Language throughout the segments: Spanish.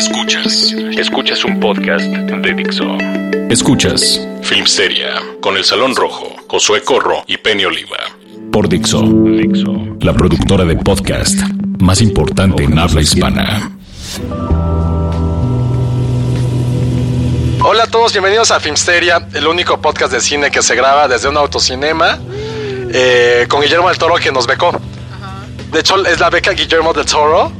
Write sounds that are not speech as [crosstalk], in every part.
Escuchas, escuchas un podcast de Dixo. Escuchas Filmsteria con El Salón Rojo, Josué Corro y Penny Oliva. Por Dixo, Dixo, la productora de podcast más importante en habla hispana. Hola a todos, bienvenidos a Filmsteria, el único podcast de cine que se graba desde un autocinema eh, con Guillermo del Toro que nos becó. De hecho, es la beca Guillermo del Toro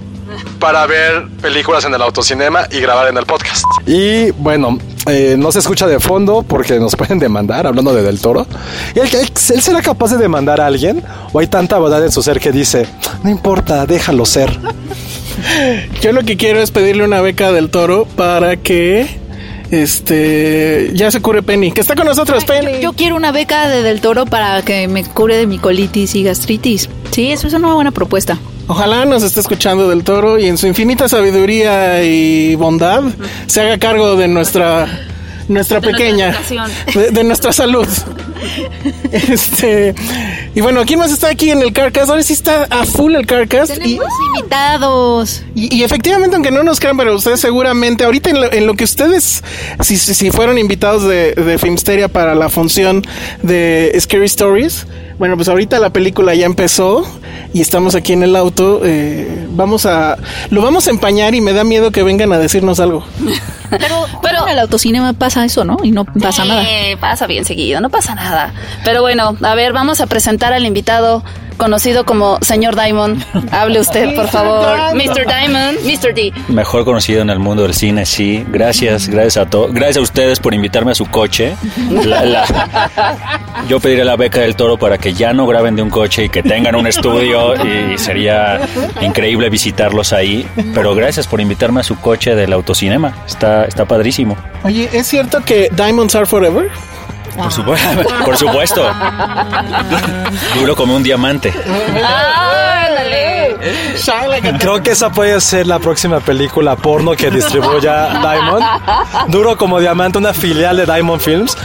para ver películas en el autocinema y grabar en el podcast. Y bueno, eh, no se escucha de fondo porque nos [laughs] pueden demandar, hablando de Del Toro. ¿Y él, él será capaz de demandar a alguien? ¿O hay tanta verdad en su ser que dice, no importa, déjalo ser? Yo lo que quiero es pedirle una beca del toro para que este ya se cure Penny, que está con nosotros Penny. Yo quiero una beca de Del Toro para que me cure de mi colitis y gastritis. Sí, eso es una buena propuesta. Ojalá nos esté escuchando del toro y en su infinita sabiduría y bondad se haga cargo de nuestra nuestra pequeña de, de nuestra salud. Este y bueno, ¿quién más está aquí en el Carcast? Ahora sí está a full el Carcast. Y, Tenemos invitados. y, y efectivamente, aunque no nos crean, pero ustedes seguramente, ahorita en lo, en lo que ustedes, si, si, si fueron invitados de, de Filmsteria para la función de Scary Stories, bueno, pues ahorita la película ya empezó y estamos aquí en el auto. eh, vamos a. Lo vamos a empañar y me da miedo que vengan a decirnos algo. Pero, [laughs] pero en el autocinema pasa eso, ¿no? Y no pasa nada. Eh, pasa bien seguido, no pasa nada. Pero bueno, a ver, vamos a presentar al invitado conocido como señor Diamond. Hable usted, [laughs] por favor. Mr. Diamond, Mr. D. Mejor conocido en el mundo del cine, sí. Gracias, gracias a todos. Gracias a ustedes por invitarme a su coche. La- la- [laughs] Yo pediré la beca del toro para que ya no graben de un coche y que tengan un estudio y sería increíble visitarlos ahí. Pero gracias por invitarme a su coche del autocinema. Está, está padrísimo. Oye, ¿es cierto que Diamonds Are Forever? Por supuesto. [laughs] Por supuesto. Duro como un diamante. Creo que esa puede ser la próxima película porno que distribuya Diamond. Duro como diamante, una filial de Diamond Films.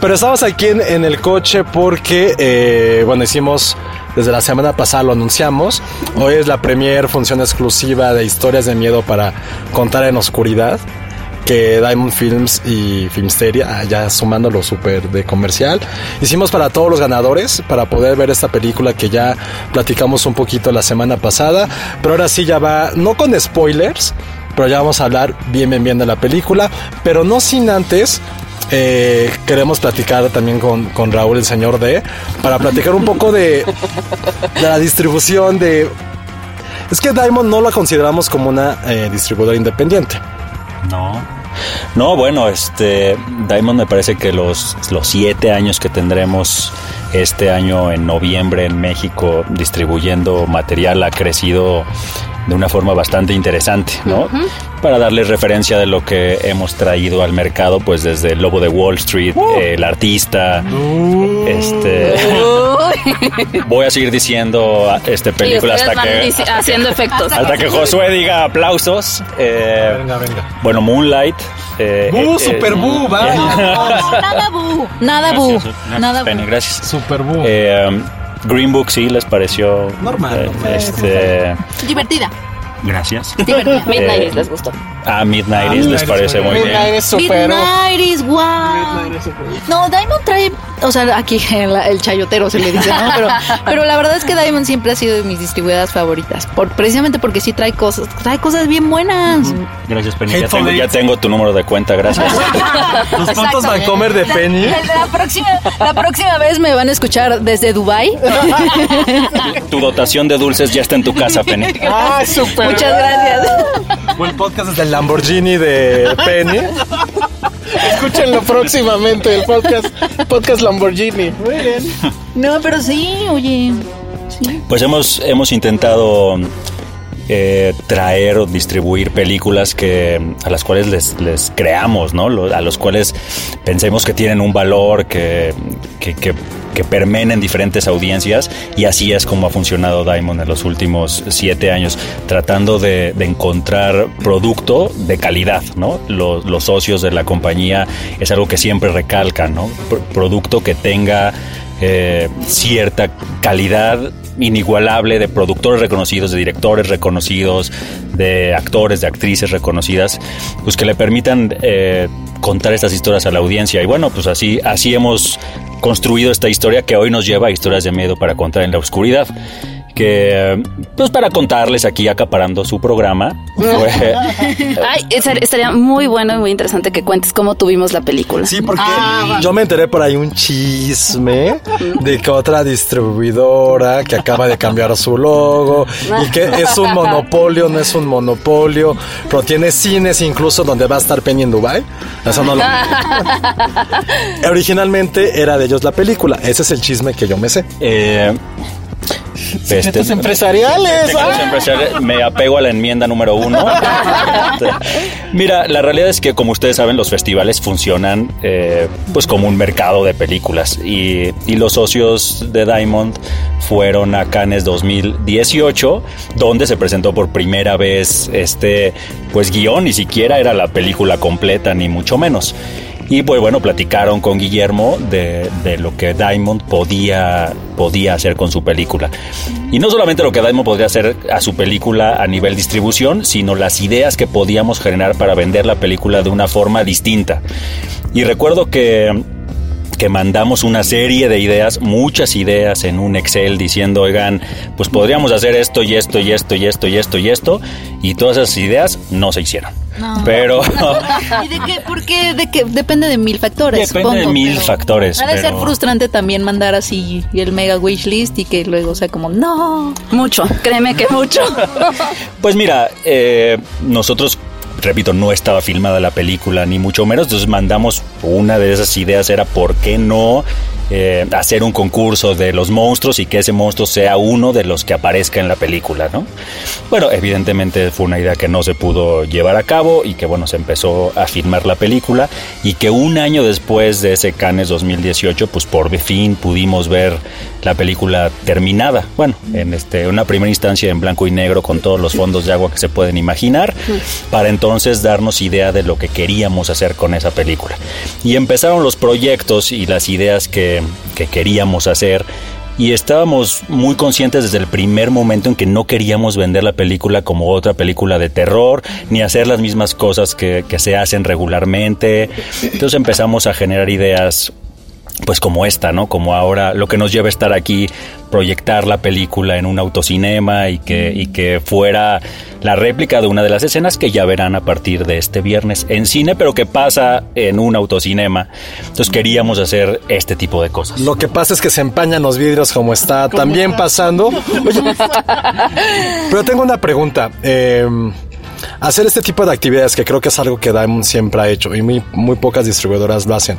Pero estamos aquí en, en el coche porque, eh, bueno, hicimos desde la semana pasada lo anunciamos. Hoy es la premier función exclusiva de historias de miedo para contar en oscuridad. Que Diamond Films y Filmsteria, ah, ya sumándolo súper de comercial. Hicimos para todos los ganadores, para poder ver esta película que ya platicamos un poquito la semana pasada. Pero ahora sí ya va, no con spoilers, pero ya vamos a hablar bien, bien, bien de la película. Pero no sin antes eh, queremos platicar también con, con Raúl, el señor D, para platicar un poco de, la distribución de... Es que Diamond no la consideramos como una eh, distribuidora independiente. No. No, bueno, este Diamond me parece que los, los siete años que tendremos este año en noviembre en México distribuyendo material ha crecido de una forma bastante interesante, ¿no? Para darles referencia de lo que hemos traído al mercado, pues desde el Lobo de Wall Street, El Artista, este... Voy a seguir diciendo este película hasta que... haciendo efectos. Hasta que Josué diga aplausos. Eh, Venga, venga. bueno, Moonlight. eh, ¡Bu, eh, eh, super bu! va. [laughs] Nada bu. Nada bu. Gracias, Nada bu. Penny, gracias. Super bu. Green Book sí les pareció Normal, eh, normal. este Divertida. Gracias Divertida. Midnight Eh, les gustó. Ah, Midnight les Midnight parece muy bien. Midnight es super. Midnight is wow. No, Diamond trae, o sea, aquí [laughs] el, el chayotero se le dice, ¿no? Pero, [laughs] pero la verdad es que Diamond siempre ha sido de mis distribuidoras favoritas, por, precisamente porque sí trae cosas, trae cosas bien buenas. Gracias, Penny. Ya tengo, ya Eight. tengo tu número de cuenta, gracias. [laughs] Los puntos Vancomer de Penny. La próxima, la próxima vez me van a escuchar desde Dubai. tu dotación de dulces ya está en tu casa, Penny. Ah, super. Muchas gracias. O el podcast es del Lamborghini de Penny. Escúchenlo próximamente, el podcast, podcast Lamborghini. Muy bien. No, pero sí, oye. Pues hemos, hemos intentado eh, traer o distribuir películas que a las cuales les, les creamos, ¿no? Lo- A los cuales pensemos que tienen un valor, que, que, que, que permeen en diferentes audiencias y así es como ha funcionado Diamond en los últimos siete años, tratando de, encontrar producto de calidad, ¿no? Los, socios de la compañía es algo que siempre recalcan, ¿no? Pro- producto que tenga eh, cierta calidad inigualable de productores reconocidos, de directores reconocidos, de actores, de actrices reconocidas, pues que le permitan eh, contar estas historias a la audiencia. Y bueno, pues así, así hemos construido esta historia que hoy nos lleva a historias de miedo para contar en la oscuridad. Que, pues para contarles aquí acaparando su programa, fue, [laughs] Ay, estaría muy bueno y muy interesante que cuentes cómo tuvimos la película. Sí, porque yo me enteré por ahí un chisme de que otra distribuidora que acaba de cambiar su logo y que es un monopolio, no es un monopolio, pero tiene cines incluso donde va a estar Penny en Dubai. Eso no lo... [laughs] Originalmente era de ellos la película. Ese es el chisme que yo me sé. eh, Secretos empresariales. Secretos ah. empresariales, me apego a la enmienda número uno. [laughs] Mira, la realidad es que como ustedes saben, los festivales funcionan eh, pues como un mercado de películas y, y los socios de Diamond fueron a Cannes 2018, donde se presentó por primera vez este pues guion, ni siquiera era la película completa, ni mucho menos. Y pues bueno, platicaron con Guillermo de, de lo que Diamond podía, podía hacer con su película. Y no solamente lo que Diamond podría hacer a su película a nivel distribución, sino las ideas que podíamos generar para vender la película de una forma distinta. Y recuerdo que que mandamos una serie de ideas, muchas ideas en un Excel diciendo, oigan, pues podríamos hacer esto y esto y esto y esto y esto y esto, y todas esas ideas no se hicieron. No. Pero [laughs] ¿Y de qué? Porque de qué? depende de mil factores. Depende de mil pero factores, Ha de ser frustrante también mandar así el mega wish list y que luego sea como, no. Mucho, créeme que mucho. [laughs] Pues mira, eh, nosotros, repito, no estaba filmada la película, ni mucho menos, entonces mandamos una de esas ideas, era por qué no eh, hacer un concurso de los monstruos y que ese monstruo sea uno de los que aparezca en la película, ¿no? Bueno, evidentemente fue una idea que no se pudo llevar a cabo y que, bueno, se empezó a filmar la película y que un año después de ese Cannes 2018, pues por fin pudimos ver la película terminada. Bueno, en este, una primera instancia en blanco y negro con todos los fondos de agua que se pueden imaginar, para entonces darnos idea de lo que queríamos hacer con esa película. Y empezaron los proyectos y las ideas que, que queríamos hacer. Y estábamos muy conscientes desde el primer momento en que no queríamos vender la película como otra película de terror, ni hacer las mismas cosas que, que se hacen regularmente. Entonces empezamos a generar ideas pues como esta, ¿no? Como ahora lo que nos lleva a estar aquí, proyectar la película en un autocinema y que, y que fuera la réplica de una de las escenas que ya verán a partir de este viernes en cine, pero que pasa en un autocinema. Entonces queríamos hacer este tipo de cosas. Lo que pasa es que se empañan los vidrios como está también pasando. Oye, pero tengo una pregunta. Eh, hacer este tipo de actividades, que creo que es algo que Diamond siempre ha hecho y muy, muy pocas distribuidoras lo hacen.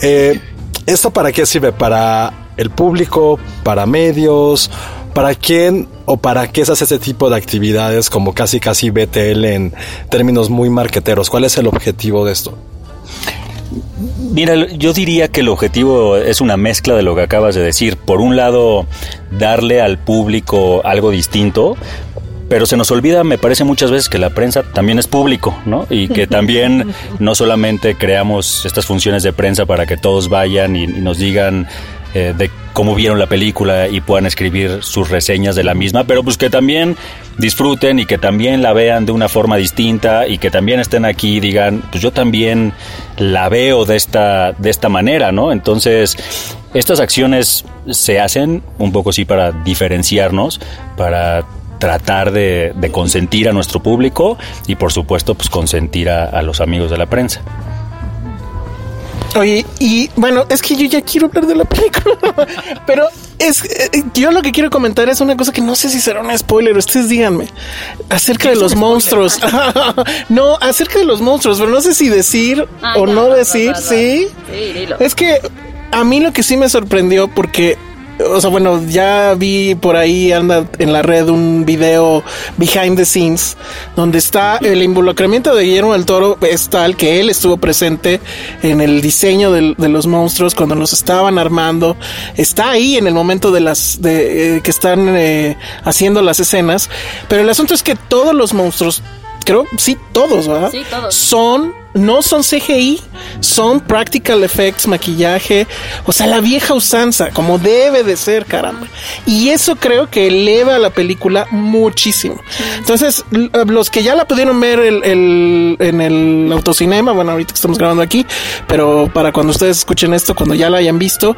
Eh, ¿Esto para qué sirve? ¿Para el público? ¿Para medios? ¿Para quién o para qué se hace este tipo de actividades como casi casi BTL en términos muy marqueteros? ¿Cuál es el objetivo de esto? Mira, yo diría que el objetivo es una mezcla de lo que acabas de decir. Por un lado, darle al público algo distinto, pero se nos olvida, me parece muchas veces que la prensa también es público, ¿no? Y que [laughs] también no solamente creamos estas funciones de prensa para que todos vayan y, y nos digan eh, de cómo vieron la película y puedan escribir sus reseñas de la misma, pero pues que también disfruten y que también la vean de una forma distinta y que también estén aquí y digan, pues yo también la veo de esta, de esta manera, ¿no? Entonces, estas acciones se hacen un poco sí para diferenciarnos, para tratar de, de consentir a nuestro público y por supuesto pues consentir a, a los amigos de la prensa. Oye, y bueno, es que yo ya quiero hablar de la película, [laughs] pero es eh, yo lo que quiero comentar es una cosa que no sé si será un spoiler, ustedes díganme, acerca de los monstruos. [laughs] no, acerca de los monstruos, pero no sé si decir Ah, o ya, no va, decir, va, va. sí. Sí, dilo. Es que a mí lo que sí me sorprendió porque o sea, bueno, ya vi por ahí anda en la red un video behind the scenes donde está el involucramiento de Guillermo del Toro es tal que él estuvo presente en el diseño de, los monstruos cuando los estaban armando, está ahí en el momento de las de eh, que están eh, haciendo las escenas, pero el asunto es que todos los monstruos Creo, sí, todos, ¿verdad? Sí, todos. Son, no son CGI, son practical effects, maquillaje, o sea, la vieja usanza, como debe de ser, caramba. Y eso creo que eleva a la película muchísimo. Entonces, los que ya la pudieron ver el, el- en el autocinema, bueno, ahorita que estamos grabando aquí, pero para cuando ustedes escuchen esto, cuando ya la hayan visto,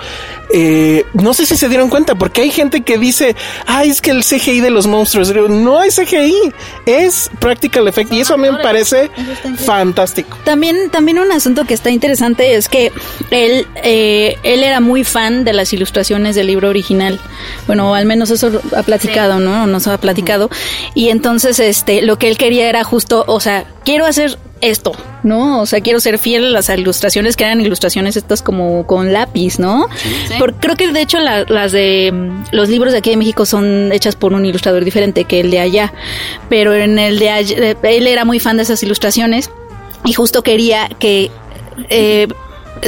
eh, no sé si se dieron cuenta, porque hay gente que dice, ay, es que el CGI de los monstruos, no es CGI, es practical effect, y eso a mí me parece fantástico. También, también un asunto que está interesante es que él, eh, él era muy fan de las ilustraciones del libro original. Bueno, al menos eso ha platicado, ¿no? Nos ha platicado. Y entonces, este, lo que él quería era justo, o sea, quiero hacer esto, ¿no? O sea, quiero ser fiel a las ilustraciones que eran ilustraciones estas como con lápiz, ¿no? Por- creo que de hecho la- las de mm, los libros de aquí de México son hechas por un ilustrador diferente que el de allá, pero en el de allá, eh, él era muy fan de esas ilustraciones y justo quería que eh,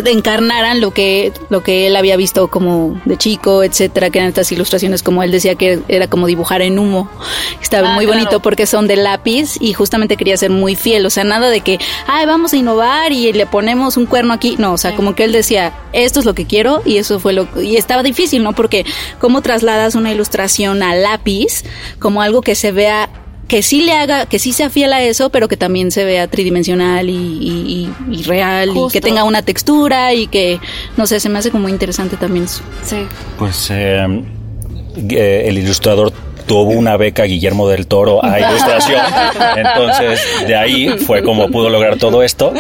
encarnaran lo que lo que él había visto como de chico, etcétera, que eran estas ilustraciones como él decía que era como dibujar en humo. Estaba Ah, muy claro. bonito porque son de lápiz y justamente quería ser muy fiel, o sea, nada de que, ay, vamos a innovar y le ponemos un cuerno aquí, no, o sea, como que él decía, esto es lo que quiero y eso fue lo y estaba difícil, ¿no? Porque cómo trasladas una ilustración a lápiz como algo que se vea que sí le haga, que sí sea fiel a eso, pero que también se vea tridimensional y, y- y- y real y que tenga una textura y que, no sé, se me hace como interesante también eso. Sí. Pues eh, eh, el ilustrador tuvo una beca Guillermo del Toro a [laughs] ilustración, entonces de ahí fue como pudo lograr todo esto.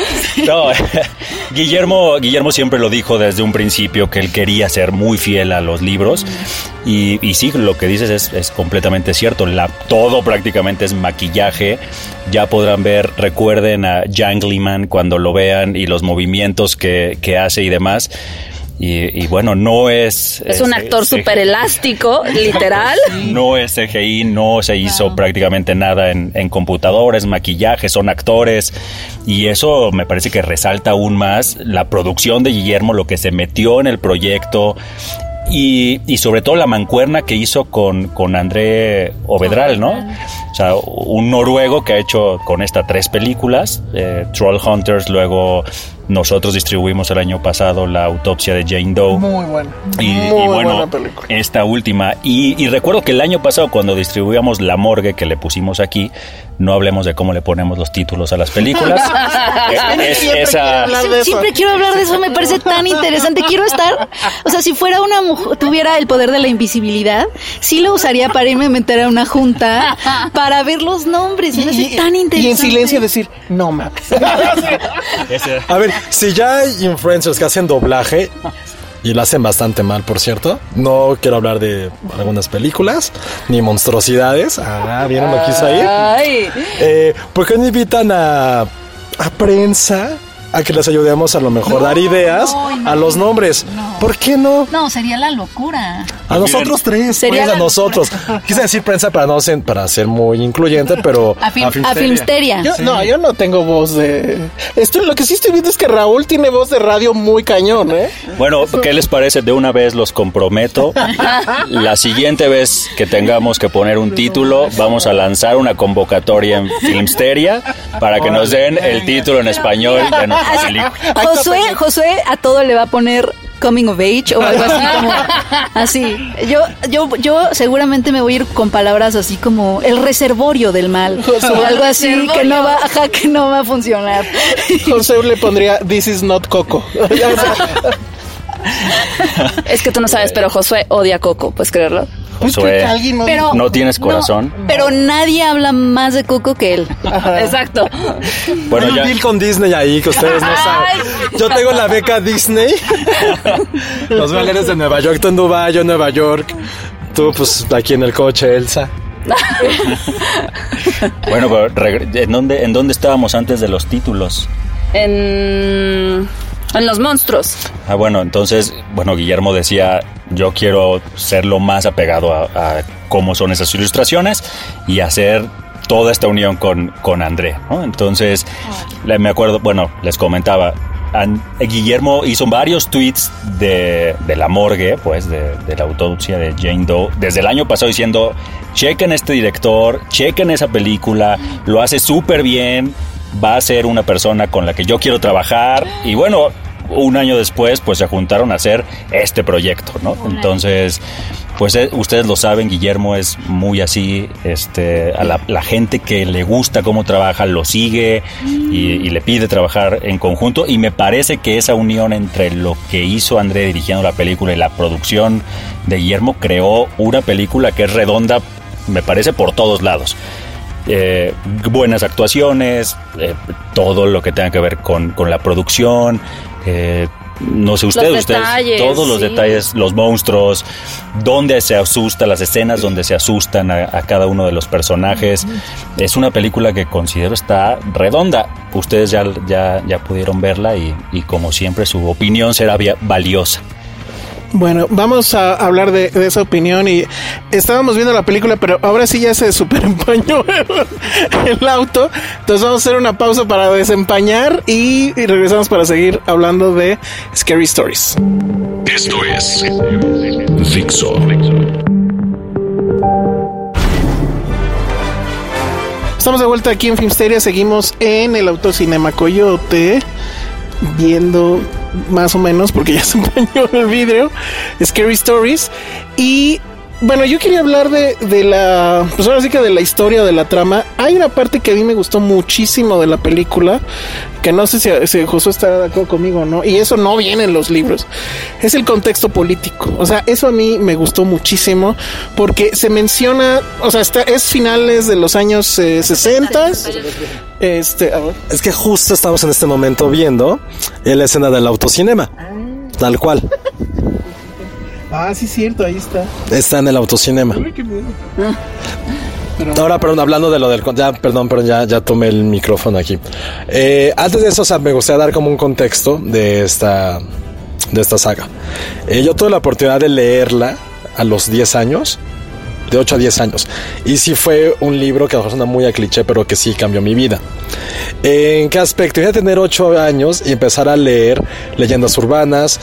No, [laughs] Guillermo, Guillermo siempre lo dijo desde un principio que él quería ser muy fiel a los libros y, y sí, lo que dices es, es completamente cierto, La, todo prácticamente es maquillaje, ya podrán ver, recuerden a Janglyman cuando lo vean y los movimientos que, que hace y demás. Y, y bueno, no es... Es un actor sí. súper elástico, [laughs] literal. No es CGI, no se hizo prácticamente nada en, en computadores, maquillaje, son actores. Y eso me parece que resalta aún más la producción de Guillermo, lo que se metió en el proyecto. Y, y sobre todo la mancuerna que hizo con, con André Ovedral, ¿no? O sea, un noruego que ha hecho con esta tres películas, eh, Troll Hunters, luego nosotros distribuimos el año pasado la autopsia de Jane Doe. Muy bueno. Y, Muy y bueno, buena película. esta última. Y, y recuerdo que el año pasado, cuando distribuíamos La Morgue, que le pusimos aquí, no hablemos de cómo le ponemos los títulos a las películas. [laughs] es, Siempre esa. quiero hablar de eso. Siempre quiero hablar de eso, me parece tan interesante. Quiero estar, o sea, si fuera una mujer, tuviera el poder de la invisibilidad, sí lo usaría para irme a meter a una junta para ver los nombres. Me parece tan interesante. y en silencio decir, no mames. [laughs] [laughs] A ver, si ya hay influencers que hacen doblaje y lo hacen bastante mal, por cierto. No quiero hablar de algunas películas ni monstruosidades. Ah, ¿vieron lo que hizo ahí? Ay. Eh, ¿Por qué no invitan a, a prensa a que les ayudemos a lo mejor dar ideas no, a los nombres? ¿Por qué no? No, sería la locura. A nosotros tres, Sería pues, a nosotros. Quise decir prensa para no ser, para ser muy incluyente, pero [laughs] A, Film- a Filmsteria. Filmsteria. Yo, No, yo no tengo voz de. Esto, lo que sí estoy viendo es que Raúl tiene voz de radio muy cañón, ¿eh? Bueno, ¿qué les parece? De una vez los comprometo. [laughs] La siguiente vez que tengamos que poner un título, vamos a lanzar una convocatoria en Filmsteria para que nos den el título en español de. Josué, Josué a todo le va a poner coming of age o algo así como así. Yo, yo, yo seguramente me voy a ir con palabras así como el reservorio del mal o algo así que no va, ajá, que no va a funcionar. José le pondría This is not Coco. [laughs] Es que tú no sabes, pero Josué odia a Coco, ¿puedes creerlo? Josué, alguien más- Pero no tienes corazón. Pero nadie habla más de Coco que él. Exacto. Bueno, Hay un ya. deal con Disney ahí que ustedes no saben. Yo tengo la beca Disney. [laughs] Los valeres de Nueva York, tú en Dubái, yo en Nueva York. Tú, pues, aquí en el coche, Elsa. [laughs] Bueno, pero ¿en dónde, ¿en dónde estábamos antes de los títulos? En, en los monstruos. Ah, bueno, entonces, bueno, Guillermo decía, yo quiero ser lo más apegado a, cómo son esas ilustraciones y hacer toda esta unión con, con André. Entonces, me acuerdo, bueno, les comentaba, Guillermo hizo varios tweets de, la morgue, pues, de, de la autopsia de Jane Doe, desde el año pasado diciendo, chequen este director, chequen esa película, lo hace súper bien, va a ser una persona con la que yo quiero trabajar, y bueno, un año después, pues se juntaron a hacer este proyecto, ¿no? Entonces, pues eh, ustedes lo saben, Guillermo es muy así, este, a la, la gente que le gusta cómo trabaja lo sigue y, y le pide trabajar en conjunto y me parece que esa unión entre lo que hizo André dirigiendo la película y la producción de Guillermo creó una película que es redonda, me parece, por todos lados. Eh, buenas actuaciones, eh, todo lo que tenga que ver con, con la producción, eh, no sé ustedes, Los detalles, todos los sí. detalles, los monstruos, donde se asusta, las escenas donde se asustan a, a cada uno de los personajes. Es una película que considero está redonda. Ustedes ya, ya, ya pudieron verla y, y como siempre su opinión será valiosa. Bueno, vamos a hablar de, de esa opinión y estábamos viendo la película, pero ahora sí ya se super empañó el, [laughs] el auto. Entonces vamos a hacer una pausa para desempañar y, y regresamos para seguir hablando de Scary Stories. Esto es Dixo. Estamos de vuelta aquí en Filmsteria, seguimos en el Autocinema Coyote, viendo más o menos, porque ya se [laughs] empañó el vidrio, Scary Stories. Y bueno, yo quería hablar de, de la, pues ahora sí que de la historia, de la trama. Hay una parte que a mí me gustó muchísimo de la película, que no sé si, si Josué estará de acuerdo conmigo o no, y eso no viene en los libros. Es el contexto político. O sea, eso a mí me gustó muchísimo, porque se menciona, o sea, está, es finales de los años eh, 60. Este, a ver. Es que justo estamos en este momento viendo la escena del autocinema. Tal cual. [laughs] Ah, sí, cierto, ahí está. Está en el autocinema. [laughs] Ahora, perdón, hablando de lo del... Ya, perdón, perdón, ya, ya tomé el micrófono aquí. Eh, antes de eso, o sea, me gustaría dar como un contexto de esta, de esta saga. Eh, yo tuve la oportunidad de leerla a los 10 años, de 8 a 10 años. Y sí fue un libro que a lo mejor suena muy a cliché, pero que sí cambió mi vida. ¿En qué aspecto? Iba a tener 8 años y empezar a leer leyendas urbanas,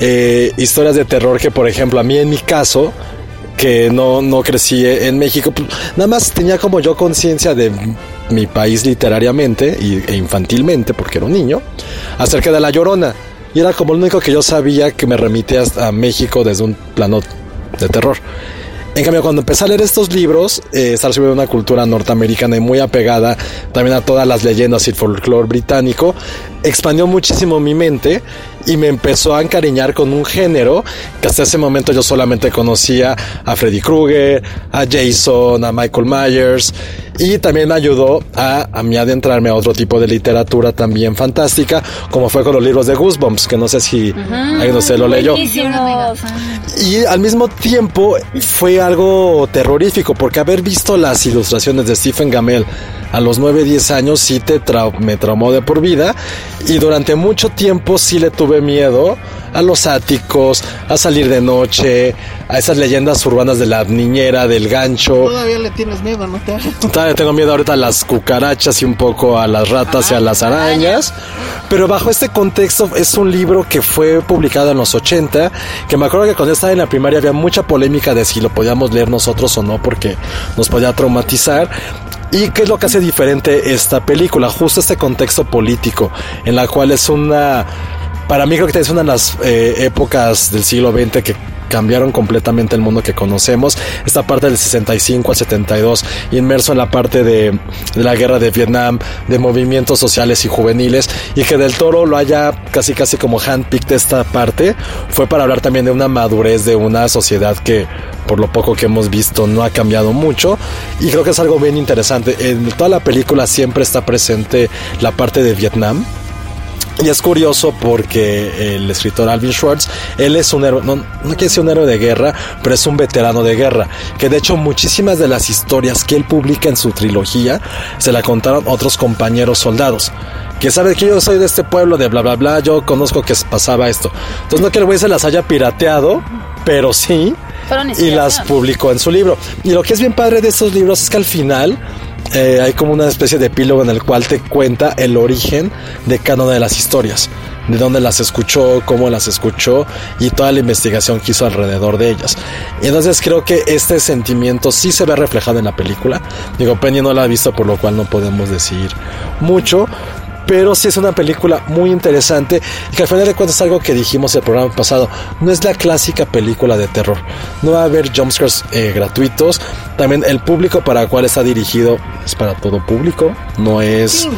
eh, historias de terror que, por ejemplo, a mí en mi caso, que no, no crecí en México, pues, nada más tenía como yo conciencia de mi país literariamente e infantilmente, porque era un niño, acerca de La Llorona. Y era como lo único que yo sabía que me remitía a México desde un plano de terror. En cambio, cuando empecé a leer estos libros, eh, estar sobre una cultura norteamericana y muy apegada también a todas las leyendas y el folclore británico, expandió muchísimo mi mente y me empezó a encariñar con un género que hasta ese momento yo solamente conocía a Freddy Krueger, a Jason, a Michael Myers y también me ayudó a, a mí adentrarme a otro tipo de literatura también fantástica, como fue con los libros de Goosebumps, que no sé si alguien lo leyó. Y al mismo tiempo fue algo terrorífico porque haber visto las ilustraciones de Stephen Gamel a los 9, 10 años sí te me traumó de por vida y durante mucho tiempo sí le tuve miedo a los áticos, a salir de noche, a esas leyendas urbanas de la niñera, del gancho. Todavía le tienes miedo, ¿no te hagas? Todavía tengo miedo ahorita a las cucarachas y un poco a las ratas y a las arañas. Pero bajo este contexto es un libro que fue publicado en los 80, que me acuerdo que cuando yo estaba en la primaria había mucha polémica de si lo podíamos leer nosotros o no porque nos podía traumatizar. ¿Y qué es lo que hace diferente esta película? Justo este contexto político, en la cual es una para mí creo que es una de las eh, épocas del siglo XX que cambiaron completamente el mundo que conocemos. Esta parte del 65 al 72, inmerso en la parte de, la guerra de Vietnam, de movimientos sociales y juveniles, y que Del Toro lo haya casi casi como handpicked esta parte, fue para hablar también de una madurez de una sociedad que por lo poco que hemos visto no ha cambiado mucho y creo que es algo bien interesante. En toda la película siempre está presente la parte de Vietnam, y es curioso porque el escritor Alvin Schwartz, él es un héroe, no, no quiere decir un héroe de guerra, pero es un veterano de guerra. Que de hecho muchísimas de las historias que él publica en su trilogía se la contaron otros compañeros soldados. Que sabe que yo soy de este pueblo, de bla bla bla, yo conozco que pasaba esto. Entonces no que el güey se las haya pirateado, pero sí. Y las publicó en su libro. Y lo que es bien padre de estos libros es que al final eh, hay como una especie de epílogo en el cual te cuenta el origen de cada una de las historias, de dónde las escuchó, cómo las escuchó y toda la investigación que hizo alrededor de ellas. Y entonces creo que este sentimiento sí se ve reflejado en la película. Digo, Penny no la ha visto, por lo cual no podemos decir mucho, pero sí es una película muy interesante y que al final de cuentas es algo que dijimos el programa pasado, no es la clásica película de terror, no va a haber jumpscares eh, gratuitos, también el público para el cual está dirigido es para todo público, no es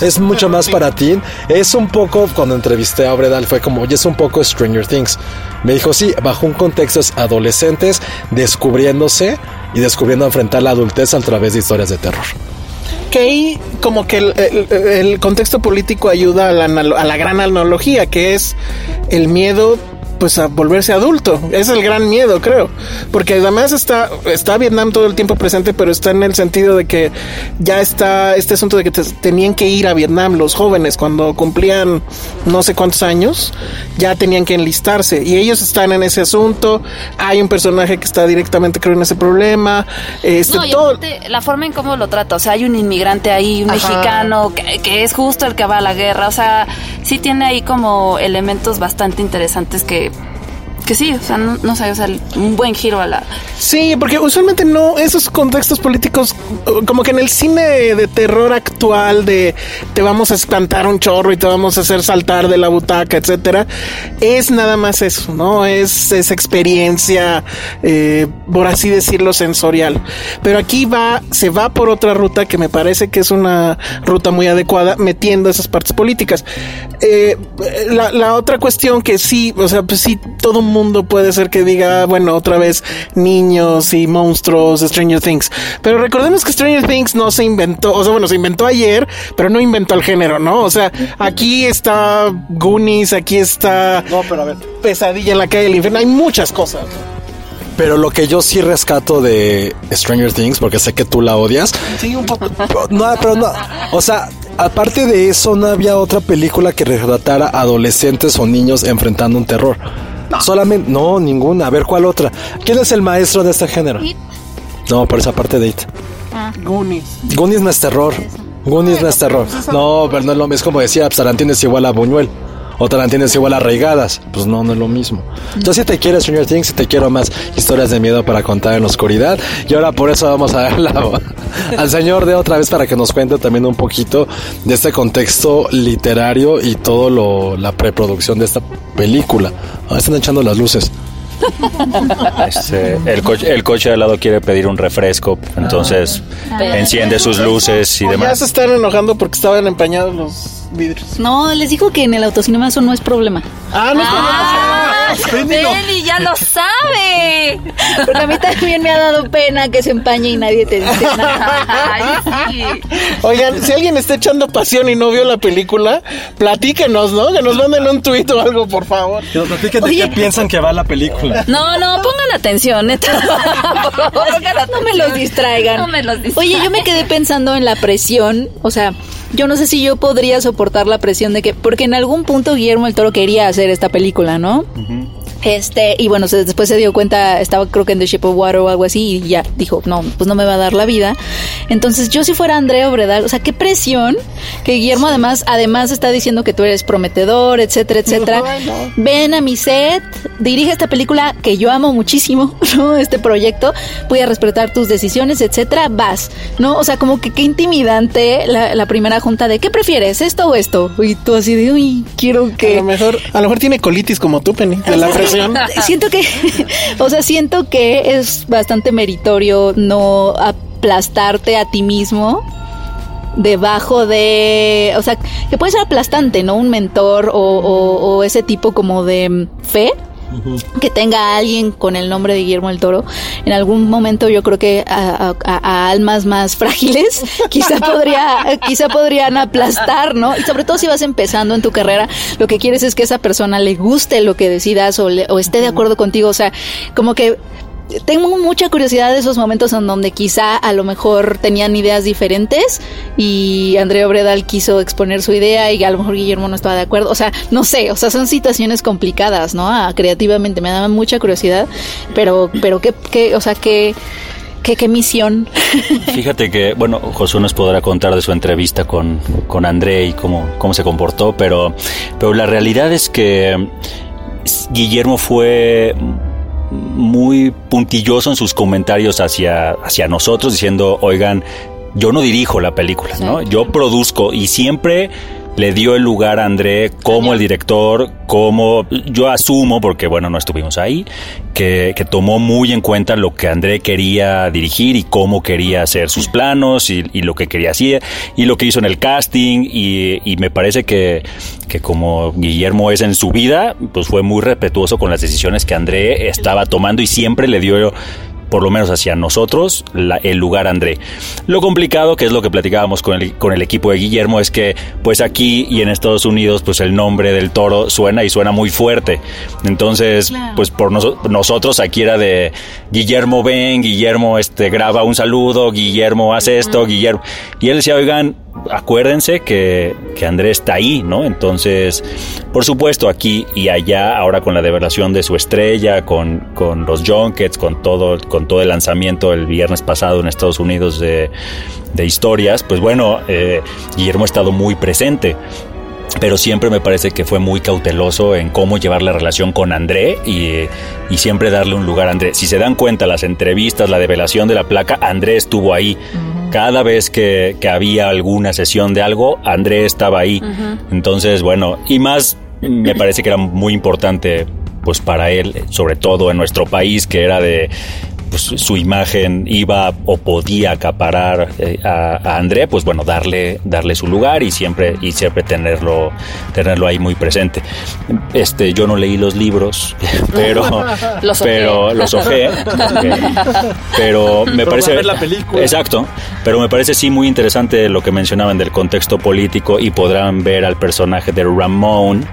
es mucho más para ti, es un poco cuando entrevisté a Obredal fue como, oye, es un poco Stranger Things. Me dijo, sí, bajo un contexto es adolescentes descubriéndose y descubriendo enfrentar la adultez a través de historias de terror que ahí como que el, el, el, contexto político ayuda a la, a la gran analogía, que es el miedo pues a volverse adulto. Es el gran miedo, creo. Porque además está, está Vietnam todo el tiempo presente, pero está en el sentido de que ya está este asunto de que te, tenían que ir a Vietnam los jóvenes cuando cumplían no sé cuántos años, ya tenían que enlistarse. Y ellos están en ese asunto. Hay un personaje que está directamente, creo, en ese problema. Este, no, todo... la forma en cómo lo trata. O sea, hay un inmigrante ahí, un Ajá. mexicano, que, que es justo el que va a la guerra. O sea, sí tiene ahí como elementos bastante interesantes que que sí, o sea, no, no sé, o sea, un buen giro a la... Sí, porque usualmente no, esos contextos políticos, como que en el cine de terror actual, de te vamos a espantar un chorro y te vamos a hacer saltar de la butaca, etcétera, es nada más eso, ¿no? Es esa experiencia, eh, por así decirlo, sensorial. Pero aquí va, se va por otra ruta que me parece que es una ruta muy adecuada, metiendo esas partes políticas. Eh, la, la otra cuestión que sí, o sea, pues sí, todo mundo puede ser que diga, bueno, otra vez niños y monstruos, Stranger Things. Pero recordemos que Stranger Things no se inventó, o sea, bueno, se inventó ayer, pero no inventó el género, ¿no? O sea, aquí está Goonies, aquí está no, pero a ver. Pesadilla en la calle del infierno, hay muchas cosas. Pero lo que yo sí rescato de Stranger Things, porque sé que tú la odias. Sí, un poco. No, pero no. O sea, aparte de eso, no había otra película que retratara adolescentes o niños enfrentando un terror. No. Solamente, no, ninguna. A ver, ¿cuál otra? ¿Quién es el maestro de este género? It. No, por esa parte de It. Ah. Goonies. Goonies no es terror. Goonies no es terror. No, pero no es lo mismo. Es como decía, pues, Tarantino es igual a Buñuel. O Tarantino es igual a Reigadas. Pues no, no es lo mismo. Yo sí te quiero Stranger Things y te quiero más historias de miedo para contar en la oscuridad. Y ahora por eso vamos a ver [laughs] al señor de otra vez para que nos cuente también un poquito de este contexto literario y todo lo, la preproducción de esta película. Ah, están echando las luces. Este, el, coche, el coche de al lado quiere pedir un refresco, entonces Ah. enciende sus luces y O ya demás. se están enojando porque estaban empañados los vidrios. No, les digo que en el autocinema eso no es problema. Ah, no, ¡Ah! Préndelo. Beli ya lo sabe. Porque a mí también me ha dado pena que se empañe y nadie te dice nada. Ay, sí. Oigan, si alguien está echando pasión y no vio la película, platíquenos, ¿no? Que nos manden un tuit o algo, por favor. Que nos platiquen de Oye. qué piensan que va la película. No, no, pongan atención, neta. [laughs] Por favor, No me los distraigan. No me los distraigan. Oye, yo me quedé pensando en la presión, o sea, yo no sé si yo podría soportar la presión de que, porque en algún punto Guillermo el Toro quería hacer esta película, ¿no? Este, y bueno, después se dio cuenta, estaba creo que en The Ship of Water o algo así, y ya dijo, no, pues no me va a dar la vida. Entonces, yo si fuera Andrea Obredal, o sea, qué presión, que Guillermo además, además está diciendo que tú eres prometedor, etcétera, etcétera. [laughs] Ven a mi set, dirige esta película que yo amo muchísimo, [laughs] ¿no? Este proyecto, voy a respetar tus decisiones, etcétera, vas, ¿no? O sea, como que qué intimidante la, la primera junta de, ¿qué prefieres, esto o esto? Y tú así de, uy, quiero que... A lo mejor, a lo mejor tiene colitis como tú, Penny, de la presión. [laughs] siento que, o sea, siento que es bastante meritorio no aplastarte a ti mismo debajo de, o sea, que puede ser aplastante, ¿no? Un mentor o, o ese tipo como de fe que tenga alguien con el nombre de Guillermo el Toro. En algún momento yo creo que a, almas más [laughs] frágiles quizá podría, quizá podrían aplastar, ¿no? Y sobre todo si vas empezando en tu carrera, lo que quieres es que esa persona le guste lo que decidas o, o esté de acuerdo contigo. O sea, como que tengo mucha curiosidad de esos momentos en donde quizá a lo mejor tenían ideas diferentes y Andrea Obredal quiso exponer su idea y a lo mejor Guillermo no estaba de acuerdo. O sea, no sé, o sea, son situaciones complicadas, ¿no? Ah, creativamente me da mucha curiosidad, pero, pero qué, qué o sea, qué... ¿Qué, ¿Qué, misión? [laughs] Fíjate que, bueno, Josué nos podrá contar de su entrevista con, con André y cómo, cómo se comportó, pero, pero la realidad es que Guillermo fue muy puntilloso en sus comentarios hacia, hacia nosotros, diciendo, oigan, yo no dirijo la película, ¿no? Yo produzco y siempre le dio el lugar a André como el director, como yo asumo, porque bueno, no estuvimos ahí, que, tomó muy en cuenta lo que André quería dirigir y cómo quería hacer sus planos y, lo que quería hacer y lo que hizo en el casting y, y me parece que, que como Guillermo es en su vida, pues fue muy respetuoso con las decisiones que André estaba tomando y siempre le dio por lo menos hacia nosotros, el lugar André. Lo complicado, que es lo que platicábamos con el, con el equipo de Guillermo, es que pues aquí y en Estados Unidos pues el nombre del toro suena y suena muy fuerte. Entonces, pues por nosotros aquí era de Guillermo ven, Guillermo este graba un saludo, Guillermo hace esto, Guillermo. Y él decía, oigan, acuérdense que, que Andrés está ahí, ¿no? Entonces, por supuesto, aquí y allá, ahora con la develación de su estrella, con, con los junkets, con todo, con todo el lanzamiento el viernes pasado en Estados Unidos de, de historias, pues bueno, eh, Guillermo ha estado muy presente pero siempre me parece que fue muy cauteloso en cómo llevar la relación con André y, y, siempre darle un lugar a André. Si se dan cuenta, las entrevistas, la develación de la placa, André estuvo ahí. Cada vez que, había alguna sesión de algo, André estaba ahí. Entonces, bueno, y más me parece que era muy importante pues para él, sobre todo en nuestro país, que era de pues, su imagen iba o podía acaparar eh, a, André, pues bueno, darle, darle su lugar y siempre, y siempre tenerlo, tenerlo ahí muy presente. Este, yo no leí los libros, [laughs] pero [laughs] los pero los ojé. pero me parece ver la película. Exacto, pero me parece sí muy interesante lo que mencionaban del contexto político y podrán ver al personaje de Ramón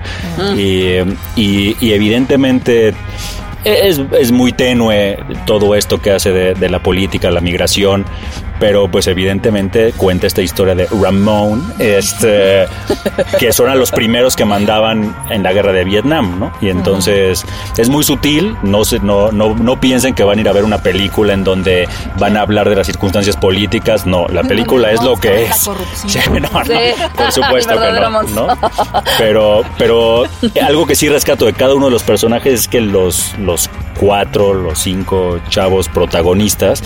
y, y evidentemente es, es, muy tenue todo esto que hace de, de, la política, la migración, pero pues evidentemente cuenta esta historia de Ramón, este, que son a los primeros que mandaban en la guerra de Vietnam, ¿no? Y entonces es muy sutil, no, se, no, no, no piensen que van a ir a ver una película en donde van a hablar de las circunstancias políticas, no, la película es lo que es. [laughs] Sí, no, por supuesto que no, no, Pero, pero algo que sí rescato de cada uno de los personajes es que los, los cuatro, los cinco chavos protagonistas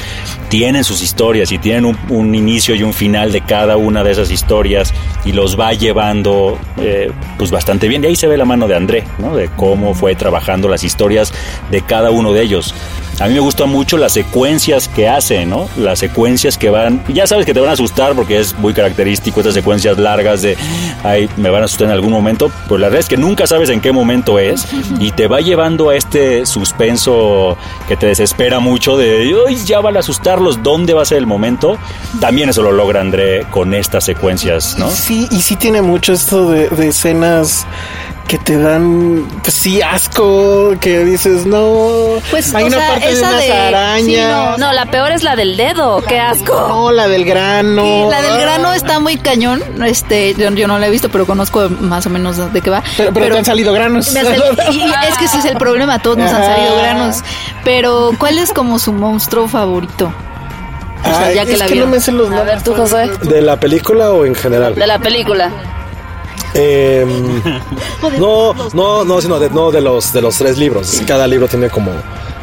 tienen sus historias y tienen un, inicio y un final de cada una de esas historias y los va llevando eh, pues bastante bien. Y ahí se ve la mano de André, ¿no? De cómo fue trabajando las historias de cada uno de ellos. A mí me gustan mucho las secuencias que hace, ¿no? Las secuencias que van, ya sabes que te van a asustar porque es muy característico estas secuencias largas de, ay, me van a asustar en algún momento, pues la verdad es que nunca sabes en qué momento es y te va llevando a este suspenso que te desespera mucho de, ay, ya van a asustarlos, ¿dónde va a ser el momento? También eso lo logra André con estas secuencias, ¿no? Sí, y sí tiene mucho esto de escenas que te dan, pues sí, asco, que dices, no, Pues, hay una sea, parte de esa unas de- sí, arañas. No, la peor es la del dedo. ¡Qué asco! No, la del grano. La del grano está muy cañón. Este, yo, yo no la he visto, pero conozco más o menos de qué va. Pero, pero te han salido granos. Me ha salido- y es que ese es el problema, todos nos han salido granos. Pero, ¿cuál es como su monstruo favorito? O sea, Ay, ya que es la que no me sé los A nombres. ver, tú, Josué. ¿De la película o en general? De la película. Em, [laughs] no, no, no, sino de, no de los de los tres libros. Cada libro tiene como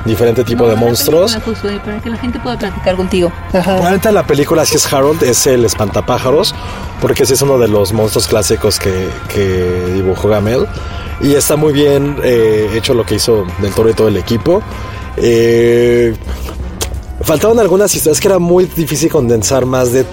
diferente tipo de monstruos. Para que la gente pueda platicar contigo. Probablemente la película si es Harold, es el espantapájaros, porque ese es uno de los monstruos clásicos que, que dibujó Gamel. Y está muy bien eh, hecho lo que hizo Del Toro y todo el equipo. Eh, faltaban algunas historias que era muy difícil condensar más de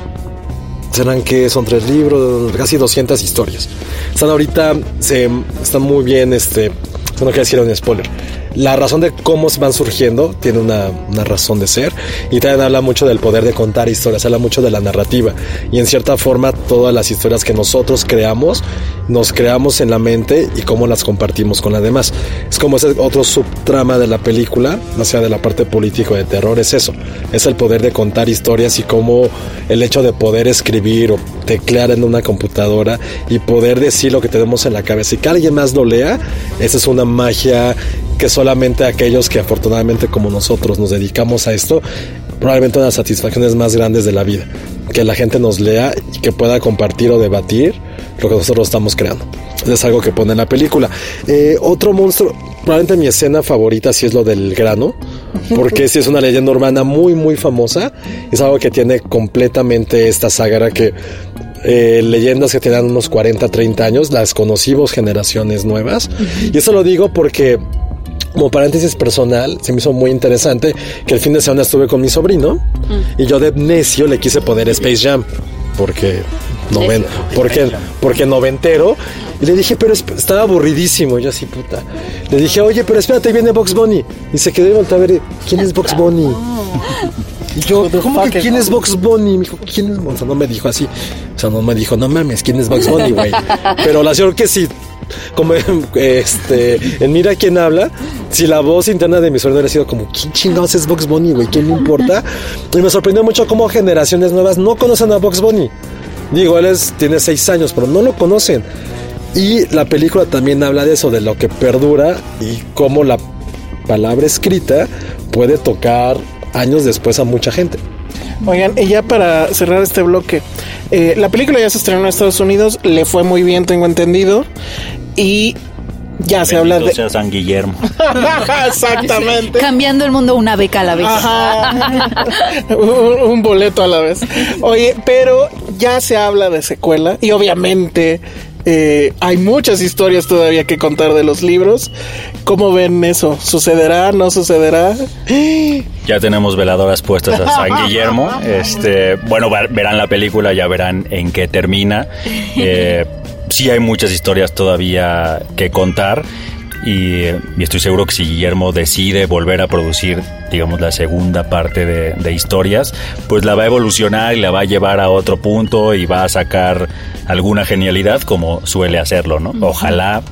serán que son tres libros, casi 200 historias. Están ahorita, se, están muy bien, este, no quiero decir un spoiler. La razón de cómo van surgiendo tiene una, una razón de ser. Y también habla mucho del poder de contar historias, habla mucho de la narrativa. Y en cierta forma todas las historias que nosotros creamos, nos creamos en la mente y cómo las compartimos con las demás. Es como ese otro subtrama de la película, más allá de la parte político de terror, es eso, es el poder de contar historias y cómo el hecho de poder escribir o teclear en una computadora y poder decir lo que tenemos en la cabeza y que alguien más lo lea, esa es una magia que solamente aquellos que afortunadamente como nosotros nos dedicamos a esto, probablemente una de las satisfacciones más grandes de la vida, que la gente nos lea y que pueda compartir o debatir lo que nosotros estamos creando. Es algo que pone en la película. Eh, otro monstruo, probablemente mi escena favorita sí es lo del grano, porque sí es una leyenda urbana muy, muy famosa. Es algo que tiene completamente esta saga que eh, leyendas que tenían unos 40, 30 años, las conocimos generaciones nuevas. Y eso lo digo porque como paréntesis personal, se me hizo muy interesante que el fin de semana estuve con mi sobrino y yo de necio le quise poner Space Jam porque noven, porque, porque noventero y le dije, pero es- estaba aburridísimo, yo así puta. Le dije, oye, pero espérate, viene Box Bunny. Y se quedó y volteó a ver, ¿quién es Box Bunny? Y yo, ¿cómo que quién es Box Bunny? Me dijo, ¿quién es? O sea, no me dijo así. O sea, no me dijo, no mames, ¿quién es Box Bunny, güey? [laughs] Pero la señora que sí, como este, en Mira quién habla, si la voz interna de mi suegro hubiera sido como, ¿quién chingados es Box Bunny, güey? ¿Quién le importa? Y me sorprendió mucho cómo generaciones nuevas no conocen a Box Bunny. Digo, él es- tiene seis años, pero no lo conocen. Y la película también habla de eso, de lo que perdura y cómo la palabra escrita puede tocar años después a mucha gente. Oigan, y ya para cerrar este bloque, eh, la película ya se estrenó en Estados Unidos, le fue muy bien, tengo entendido, y ya se habla de... sea San Guillermo. [laughs] Exactamente. Cambiando el mundo una beca a la vez. Ajá. un, un boleto a la vez. Oye, pero ya se habla de secuela y obviamente eh, hay muchas historias todavía que contar de los libros. ¿Cómo ven eso? ¿Sucederá? ¿No sucederá? Ya tenemos veladoras puestas a San [laughs] Guillermo. Este, bueno, ver- verán la película, ya verán en qué termina. [laughs] Eh, sí hay muchas historias todavía que contar. Y, y estoy seguro que si Guillermo decide volver a producir, digamos, la segunda parte de, de historias, pues la va a evolucionar y la va a llevar a otro punto y va a sacar alguna genialidad como suele hacerlo, ¿no? Ojalá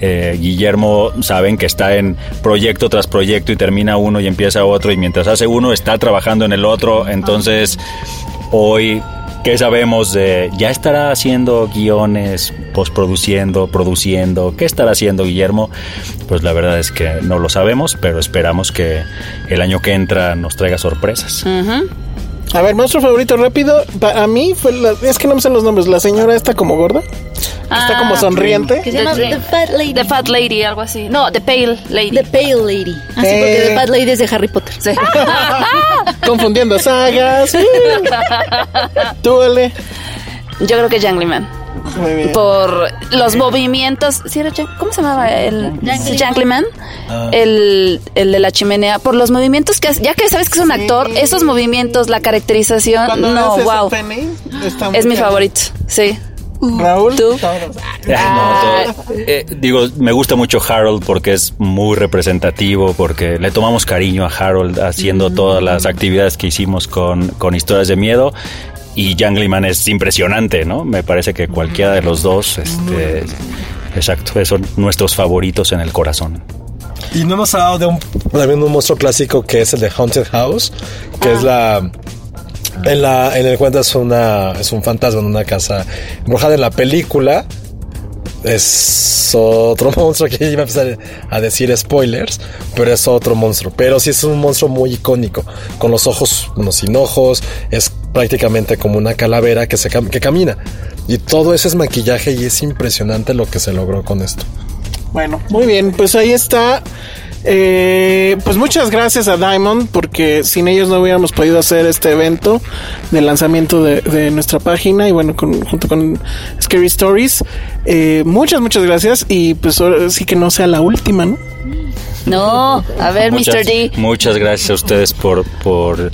eh, Guillermo saben que está en proyecto tras proyecto y termina uno y empieza otro y mientras hace uno está trabajando en el otro. Entonces, hoy, ¿qué sabemos de... Ya estará haciendo guiones, postproduciendo, produciendo? ¿Qué estará haciendo Guillermo? Pues la verdad es que no lo sabemos, pero esperamos que el año que entra nos traiga sorpresas. A ver, monstruo favorito rápido. Para mí fue la, es que no me sé los nombres. La señora está como gorda. está como sonriente. Que se llama The The Fat Lady. The Fat Lady, algo así. No, The Pale Lady. The Pale Lady. Así Eh. porque The Fat Lady es de Harry Potter. Sí. [laughs] Confundiendo sagas. [laughs] Tú, Ale. Yo creo que Janglyman. Muy bien. Por los movimientos. ¿sí era ¿Cómo se llamaba el Janglyman. Janglyman? El, el de la chimenea. Por los movimientos que hace- Ya que sabes que es un actor, esos movimientos, la caracterización. Cuando no, wow. está Es mi favorito. Sí. Raúl. ¿Tú? Todos. No, todo- eh, digo, me gusta mucho Harold porque es muy representativo, porque le tomamos cariño a Harold haciendo todas las actividades que hicimos con, con historias de miedo. Y Janglyman es impresionante, ¿no? Me parece que cualquiera de los dos este, exacto. Son nuestros favoritos en el corazón. Y no hemos hablado de un, también un monstruo clásico que es el de Haunted House, que es la... En, la, en el cuento es, una, es un fantasma en una casa embrujada. En la película es otro [laughs] monstruo que iba a empezar a decir spoilers, pero es otro monstruo. Pero sí es un monstruo muy icónico, con los ojos, unos sin ojos, es prácticamente como una calavera que, se, que camina. Y todo eso es maquillaje y es impresionante lo que se logró con esto. Bueno, muy bien, pues ahí está. Eh, pues muchas gracias a Diamond porque sin ellos no hubiéramos podido hacer este evento de lanzamiento de, nuestra página y bueno, junto con Scary Stories. Eh, muchas, muchas gracias y pues ahora sí que no sea la última, ¿no? No, a ver, Mr. D. Muchas gracias a ustedes por, por